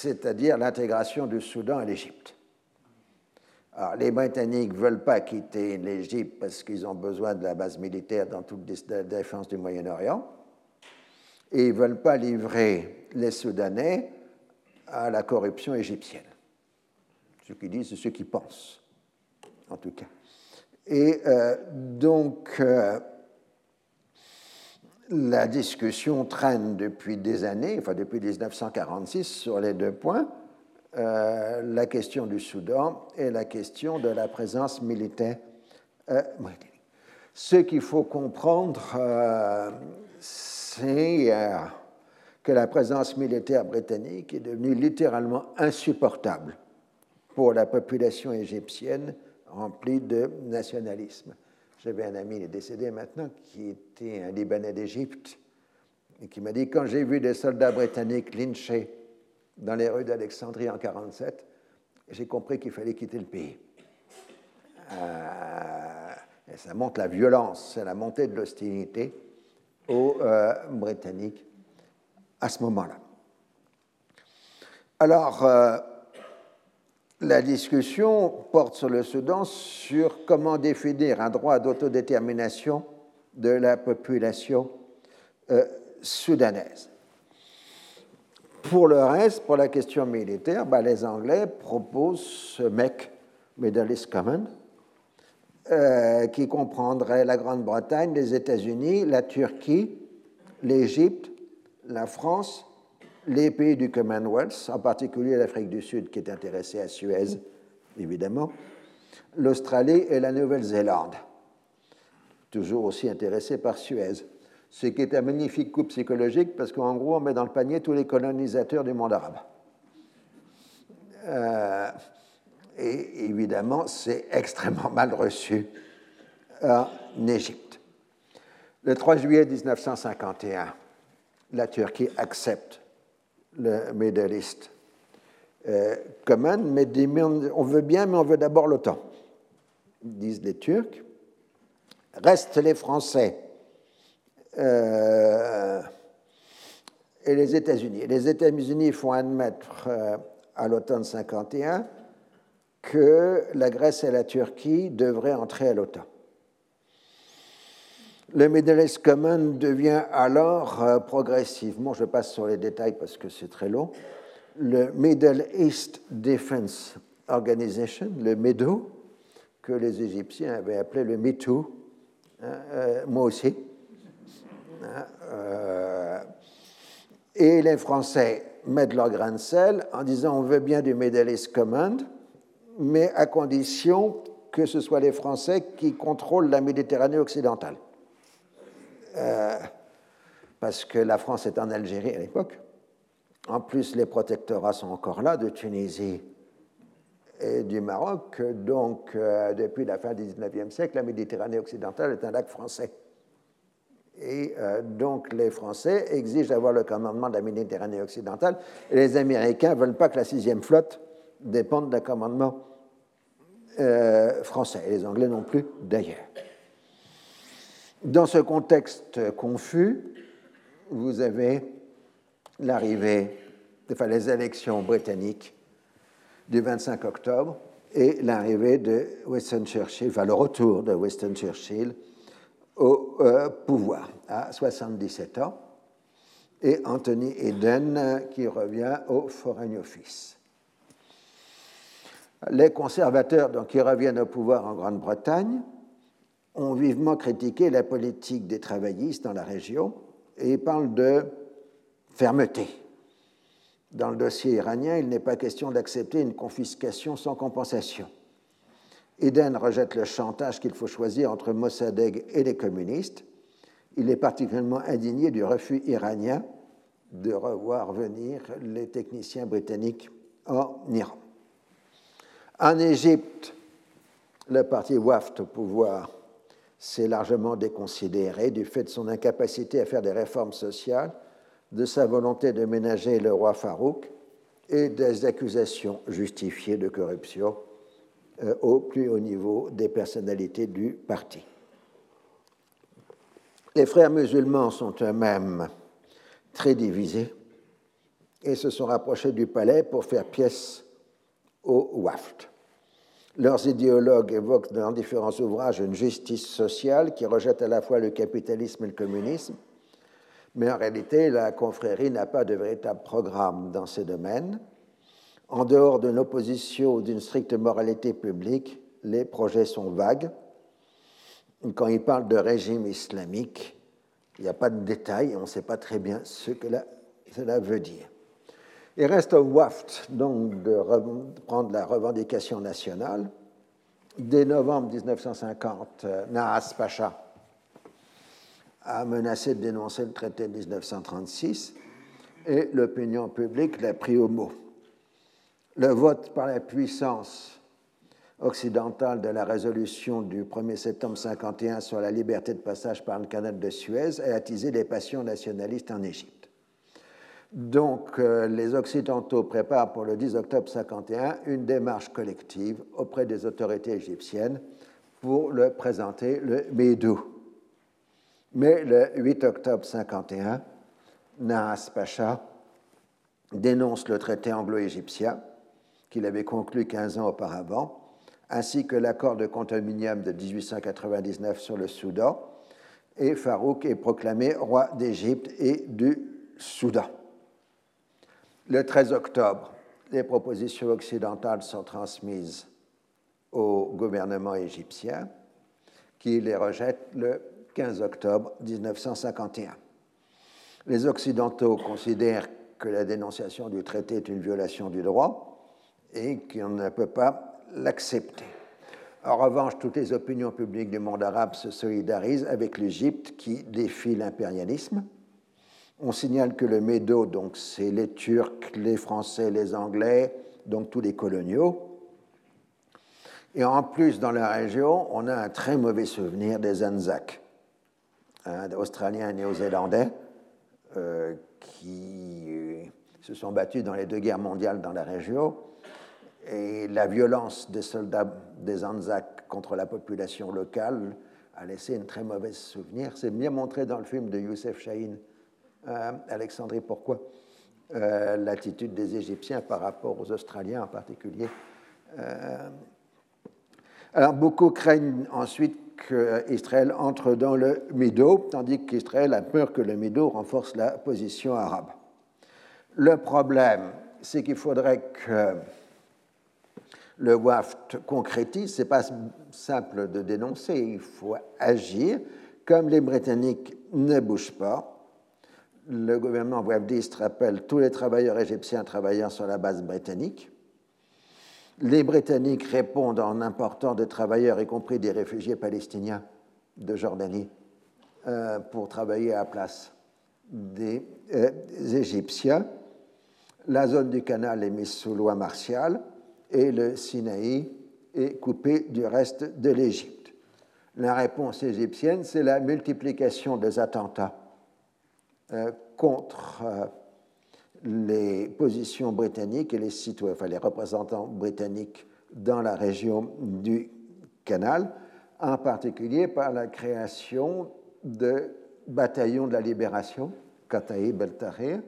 c'est-à-dire l'intégration du Soudan à l'Égypte. Alors, les Britanniques ne veulent pas quitter l'Égypte parce qu'ils ont besoin de la base militaire dans toute la défense du Moyen-Orient et ils ne veulent pas livrer les Soudanais à la corruption égyptienne. Ce qu'ils disent, c'est ce qu'ils pensent, en tout cas. Et euh, donc, euh, la discussion traîne depuis des années, enfin depuis 1946, sur les deux points, euh, la question du Soudan et la question de la présence militaire Ce qu'il faut comprendre, c'est euh, que la présence militaire britannique est devenue littéralement insupportable pour la population égyptienne remplie de nationalisme. J'avais un ami, il est décédé maintenant, qui était un Libanais d'Égypte, et qui m'a dit quand j'ai vu des soldats britanniques lynchés dans les rues d'Alexandrie en 1947, j'ai compris qu'il fallait quitter le pays. Euh, et ça montre la violence, c'est la montée de l'hostilité aux euh, Britanniques à ce moment-là. Alors, euh, la discussion porte sur le Soudan sur comment définir un droit d'autodétermination de la population euh, soudanaise. Pour le reste, pour la question militaire, bah, les Anglais proposent ce mec Middle East Common, euh, qui comprendrait la Grande-Bretagne, les États-Unis, la Turquie, l'Égypte, la France, les pays du Commonwealth, en particulier l'Afrique du Sud qui est intéressée à Suez, évidemment, l'Australie et la Nouvelle-Zélande, toujours aussi intéressés par Suez. Ce qui est un magnifique coup psychologique parce qu'en gros, on met dans le panier tous les colonisateurs du monde arabe. Euh, et évidemment, c'est extrêmement mal reçu en Égypte. Le 3 juillet 1951, la Turquie accepte le East euh, Common, mais on veut bien, mais on veut d'abord l'OTAN, disent les Turcs. Restent les Français euh, et les États-Unis. Les États-Unis font admettre euh, à l'OTAN de 51 que la Grèce et la Turquie devraient entrer à l'OTAN. Le Middle East Common devient alors euh, progressivement, je passe sur les détails parce que c'est très long, le Middle East Defense Organization, le MEDO, que les Égyptiens avaient appelé le MITU, moi aussi. et les Français mettent leur grain de sel en disant on veut bien du Middle East Command, mais à condition que ce soit les Français qui contrôlent la Méditerranée occidentale. Euh, parce que la France est en Algérie à l'époque. En plus, les protectorats sont encore là, de Tunisie et du Maroc. Donc, euh, depuis la fin du XIXe siècle, la Méditerranée occidentale est un lac français. Et euh, donc, les Français exigent d'avoir le commandement de la Méditerranée occidentale. Les Américains ne veulent pas que la sixième flotte dépende d'un commandement français. Et les Anglais non plus, d'ailleurs. Dans ce contexte confus, vous avez l'arrivée, enfin les élections britanniques du 25 octobre et l'arrivée de Winston Churchill, enfin le retour de Winston Churchill au euh, pouvoir à 77 ans et Anthony Eden qui revient au Foreign Office. Les conservateurs donc, qui reviennent au pouvoir en Grande-Bretagne ont vivement critiqué la politique des travaillistes dans la région et parlent de fermeté. Dans le dossier iranien, il n'est pas question d'accepter une confiscation sans compensation. Eden rejette le chantage qu'il faut choisir entre Mossadegh et les communistes. Il est particulièrement indigné du refus iranien de revoir venir les techniciens britanniques en Iran. En Égypte, le parti Waft au pouvoir s'est largement déconsidéré du fait de son incapacité à faire des réformes sociales, de sa volonté de ménager le roi Farouk et des accusations justifiées de corruption euh, au plus haut niveau des personnalités du parti. Les frères musulmans sont eux-mêmes très divisés et se sont rapprochés du palais pour faire pièce au Waft. Leurs idéologues évoquent dans différents ouvrages une justice sociale qui rejette à la fois le capitalisme et le communisme, mais en réalité, la confrérie n'a pas de véritable programme dans ces domaines. En dehors d'une opposition ou d'une stricte moralité publique, les projets sont vagues. Quand ils parlent de régime islamique, il n'y a pas de détails, on ne sait pas très bien ce que cela veut dire. Il reste au WAFT donc de prendre la revendication nationale. Dès novembre 1950, Nahas Pacha a menacé de dénoncer le traité de 1936 et l'opinion publique l'a pris au mot. Le vote par la puissance occidentale de la résolution du 1er septembre 1951 sur la liberté de passage par le canal de Suez a attisé les passions nationalistes en Égypte. Donc, euh, les Occidentaux préparent pour le 10 octobre 51 une démarche collective auprès des autorités égyptiennes pour le présenter le Médou. Mais le 8 octobre 51, Nahas Pacha dénonce le traité anglo-égyptien qu'il avait conclu 15 ans auparavant, ainsi que l'accord de condominium de 1899 sur le Soudan, et Farouk est proclamé roi d'Égypte et du Soudan. Le 13 octobre, les propositions occidentales sont transmises au gouvernement égyptien qui les rejette le 15 octobre 1951. Les Occidentaux considèrent que la dénonciation du traité est une violation du droit et qu'on ne peut pas l'accepter. En revanche, toutes les opinions publiques du monde arabe se solidarisent avec l'Égypte qui défie l'impérialisme on signale que le Médo, donc c'est les Turcs, les Français, les Anglais, donc tous les coloniaux. Et en plus, dans la région, on a un très mauvais souvenir des Anzacs, hein, Australiens et Néo-Zélandais, euh, qui euh, se sont battus dans les deux guerres mondiales dans la région. Et la violence des soldats des Anzacs contre la population locale a laissé un très mauvais souvenir. C'est bien montré dans le film de Youssef Chahine, Alexandrie, pourquoi euh, l'attitude des Égyptiens par rapport aux Australiens en particulier. Euh, alors beaucoup craignent ensuite qu'Israël entre dans le Mido, tandis qu'Israël a peur que le Mido renforce la position arabe. Le problème, c'est qu'il faudrait que Le WAFT concrétise, ce n'est pas simple de dénoncer, il faut agir. Comme les Britanniques ne bougent pas, le gouvernement wafdiste rappelle tous les travailleurs égyptiens travaillant sur la base britannique. Les Britanniques répondent en important des travailleurs, y compris des réfugiés palestiniens de Jordanie, euh, pour travailler à la place des, euh, Égyptiens. La zone du canal est mise sous loi martiale et le Sinaï est coupé du reste de l'Égypte. La réponse égyptienne, c'est la multiplication des attentats contre euh, les positions britanniques et les représentants britanniques dans la région du canal, en particulier par la création de bataillons de la libération, Kataïb el Tahrir,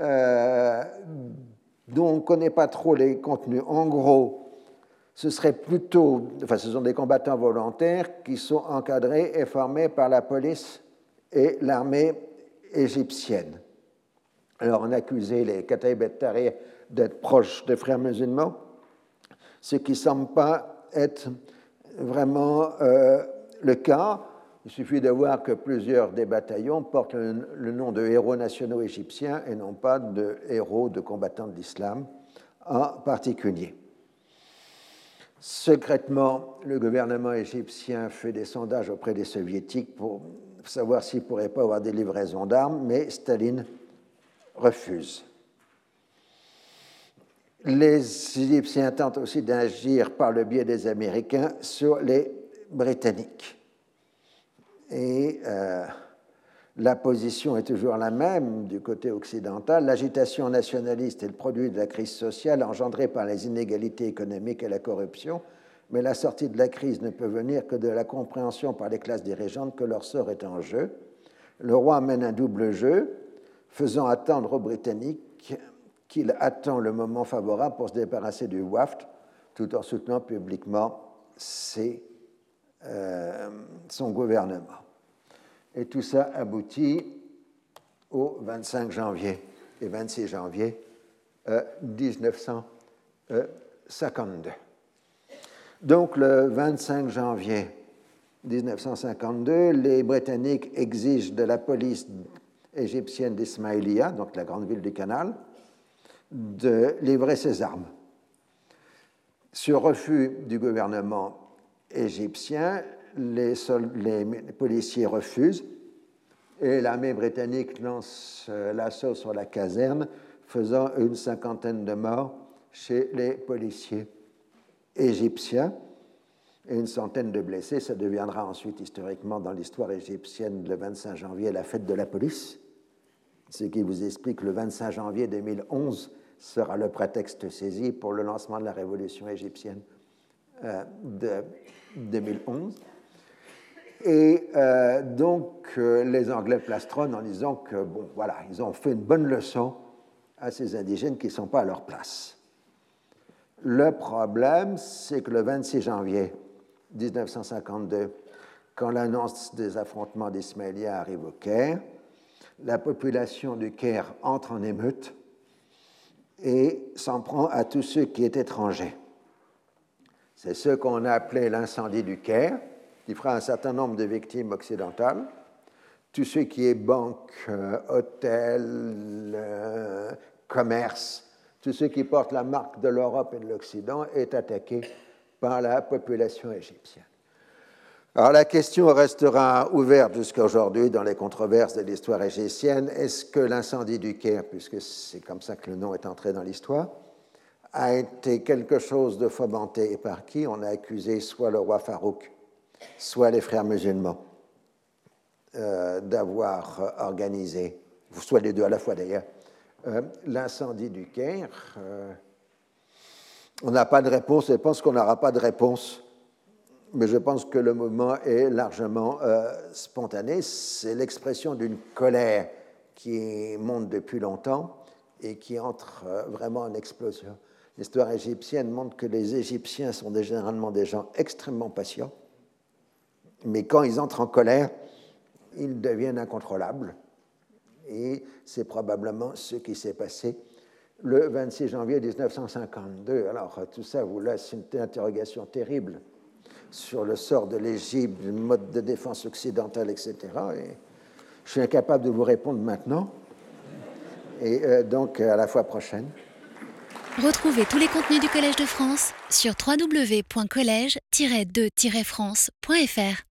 euh, dont on ne connaît pas trop les contenus. En gros, ce serait plutôt, enfin, ce sont des combattants volontaires qui sont encadrés et formés par la police et l'armée égyptienne. Alors, on accusait les Kataib et Tahrir d'être proches des frères musulmans, ce qui ne semble pas être vraiment euh, le cas. Il suffit de voir que plusieurs des bataillons portent le, nom de héros nationaux égyptiens et non pas de héros de combattants de l'islam en particulier. Secrètement, le gouvernement égyptien fait des sondages auprès des soviétiques pour savoir s'il ne pourrait pas avoir des livraisons d'armes, mais Staline refuse. Les Égyptiens tentent aussi d'agir par le biais des Américains sur les Britanniques. Et euh, la position est toujours la même du côté occidental. L'agitation nationaliste est le produit de la crise sociale engendrée par les inégalités économiques et la corruption, mais la sortie de la crise ne peut venir que de la compréhension par les classes dirigeantes que leur sort est en jeu. Le roi mène un double jeu, faisant attendre aux Britanniques qu'il attend le moment favorable pour se débarrasser du WAFT, tout en soutenant publiquement euh, son gouvernement. Et tout ça aboutit au 25 janvier et 26 janvier 1952. Donc le 25 janvier 1952, les Britanniques exigent de la police égyptienne d'Ismaïlia, donc la grande ville du canal, de livrer ses armes. Sur refus du gouvernement égyptien, les, policiers refusent et l'armée britannique lance euh, l'assaut sur la caserne, faisant une cinquantaine de morts chez les policiers égyptiens et une centaine de blessés. Ça deviendra ensuite historiquement dans l'histoire égyptienne le 25 janvier la fête de la police, ce qui vous explique que le 25 janvier 2011 sera le prétexte saisi pour le lancement de la révolution égyptienne euh, de 2011. Et euh, donc, euh, les Anglais plastronnent en disant que, bon, voilà, ils ont fait une bonne leçon à ces indigènes qui ne sont pas à leur place. Le problème, c'est que le 26 janvier 1952, quand l'annonce des affrontements d'Ismaïlia arrive au Caire, la population du Caire entre en émeute et s'en prend à tous ceux qui étaient étrangers. C'est ce qu'on a appelé l'incendie du Caire qui fera un certain nombre de victimes occidentales. Tout ce qui est banque, euh, hôtel, euh, commerce, tout ce qui porte la marque de l'Europe et de l'Occident est attaqué par la population égyptienne. Alors la question restera ouverte jusqu'à aujourd'hui dans les controverses de l'histoire égyptienne. Est-ce que l'incendie du Caire, puisque c'est comme ça que le nom est entré dans l'histoire, a été quelque chose de fomenté et par qui On a accusé soit le roi Farouk, soit les frères musulmans, euh, d'avoir euh, organisé, soit les deux à la fois d'ailleurs, euh, l'incendie du Caire. on n'a pas de réponse, je pense qu'on n'aura pas de réponse, mais je pense que le mouvement est largement spontané. C'est l'expression d'une colère qui monte depuis longtemps et qui entre vraiment en explosion. L'histoire égyptienne montre que les Égyptiens sont généralement des gens extrêmement patients mais quand ils entrent en colère, ils deviennent incontrôlables. Et c'est probablement ce qui s'est passé le 26 janvier 1952. Alors tout ça vous laisse une interrogation terrible sur le sort de l'Égypte, le mode de défense occidental, etc. Et je suis incapable de vous répondre maintenant. Et euh, donc à la fois prochaine. Retrouvez tous les contenus du Collège de France sur www.colège-2-france.fr.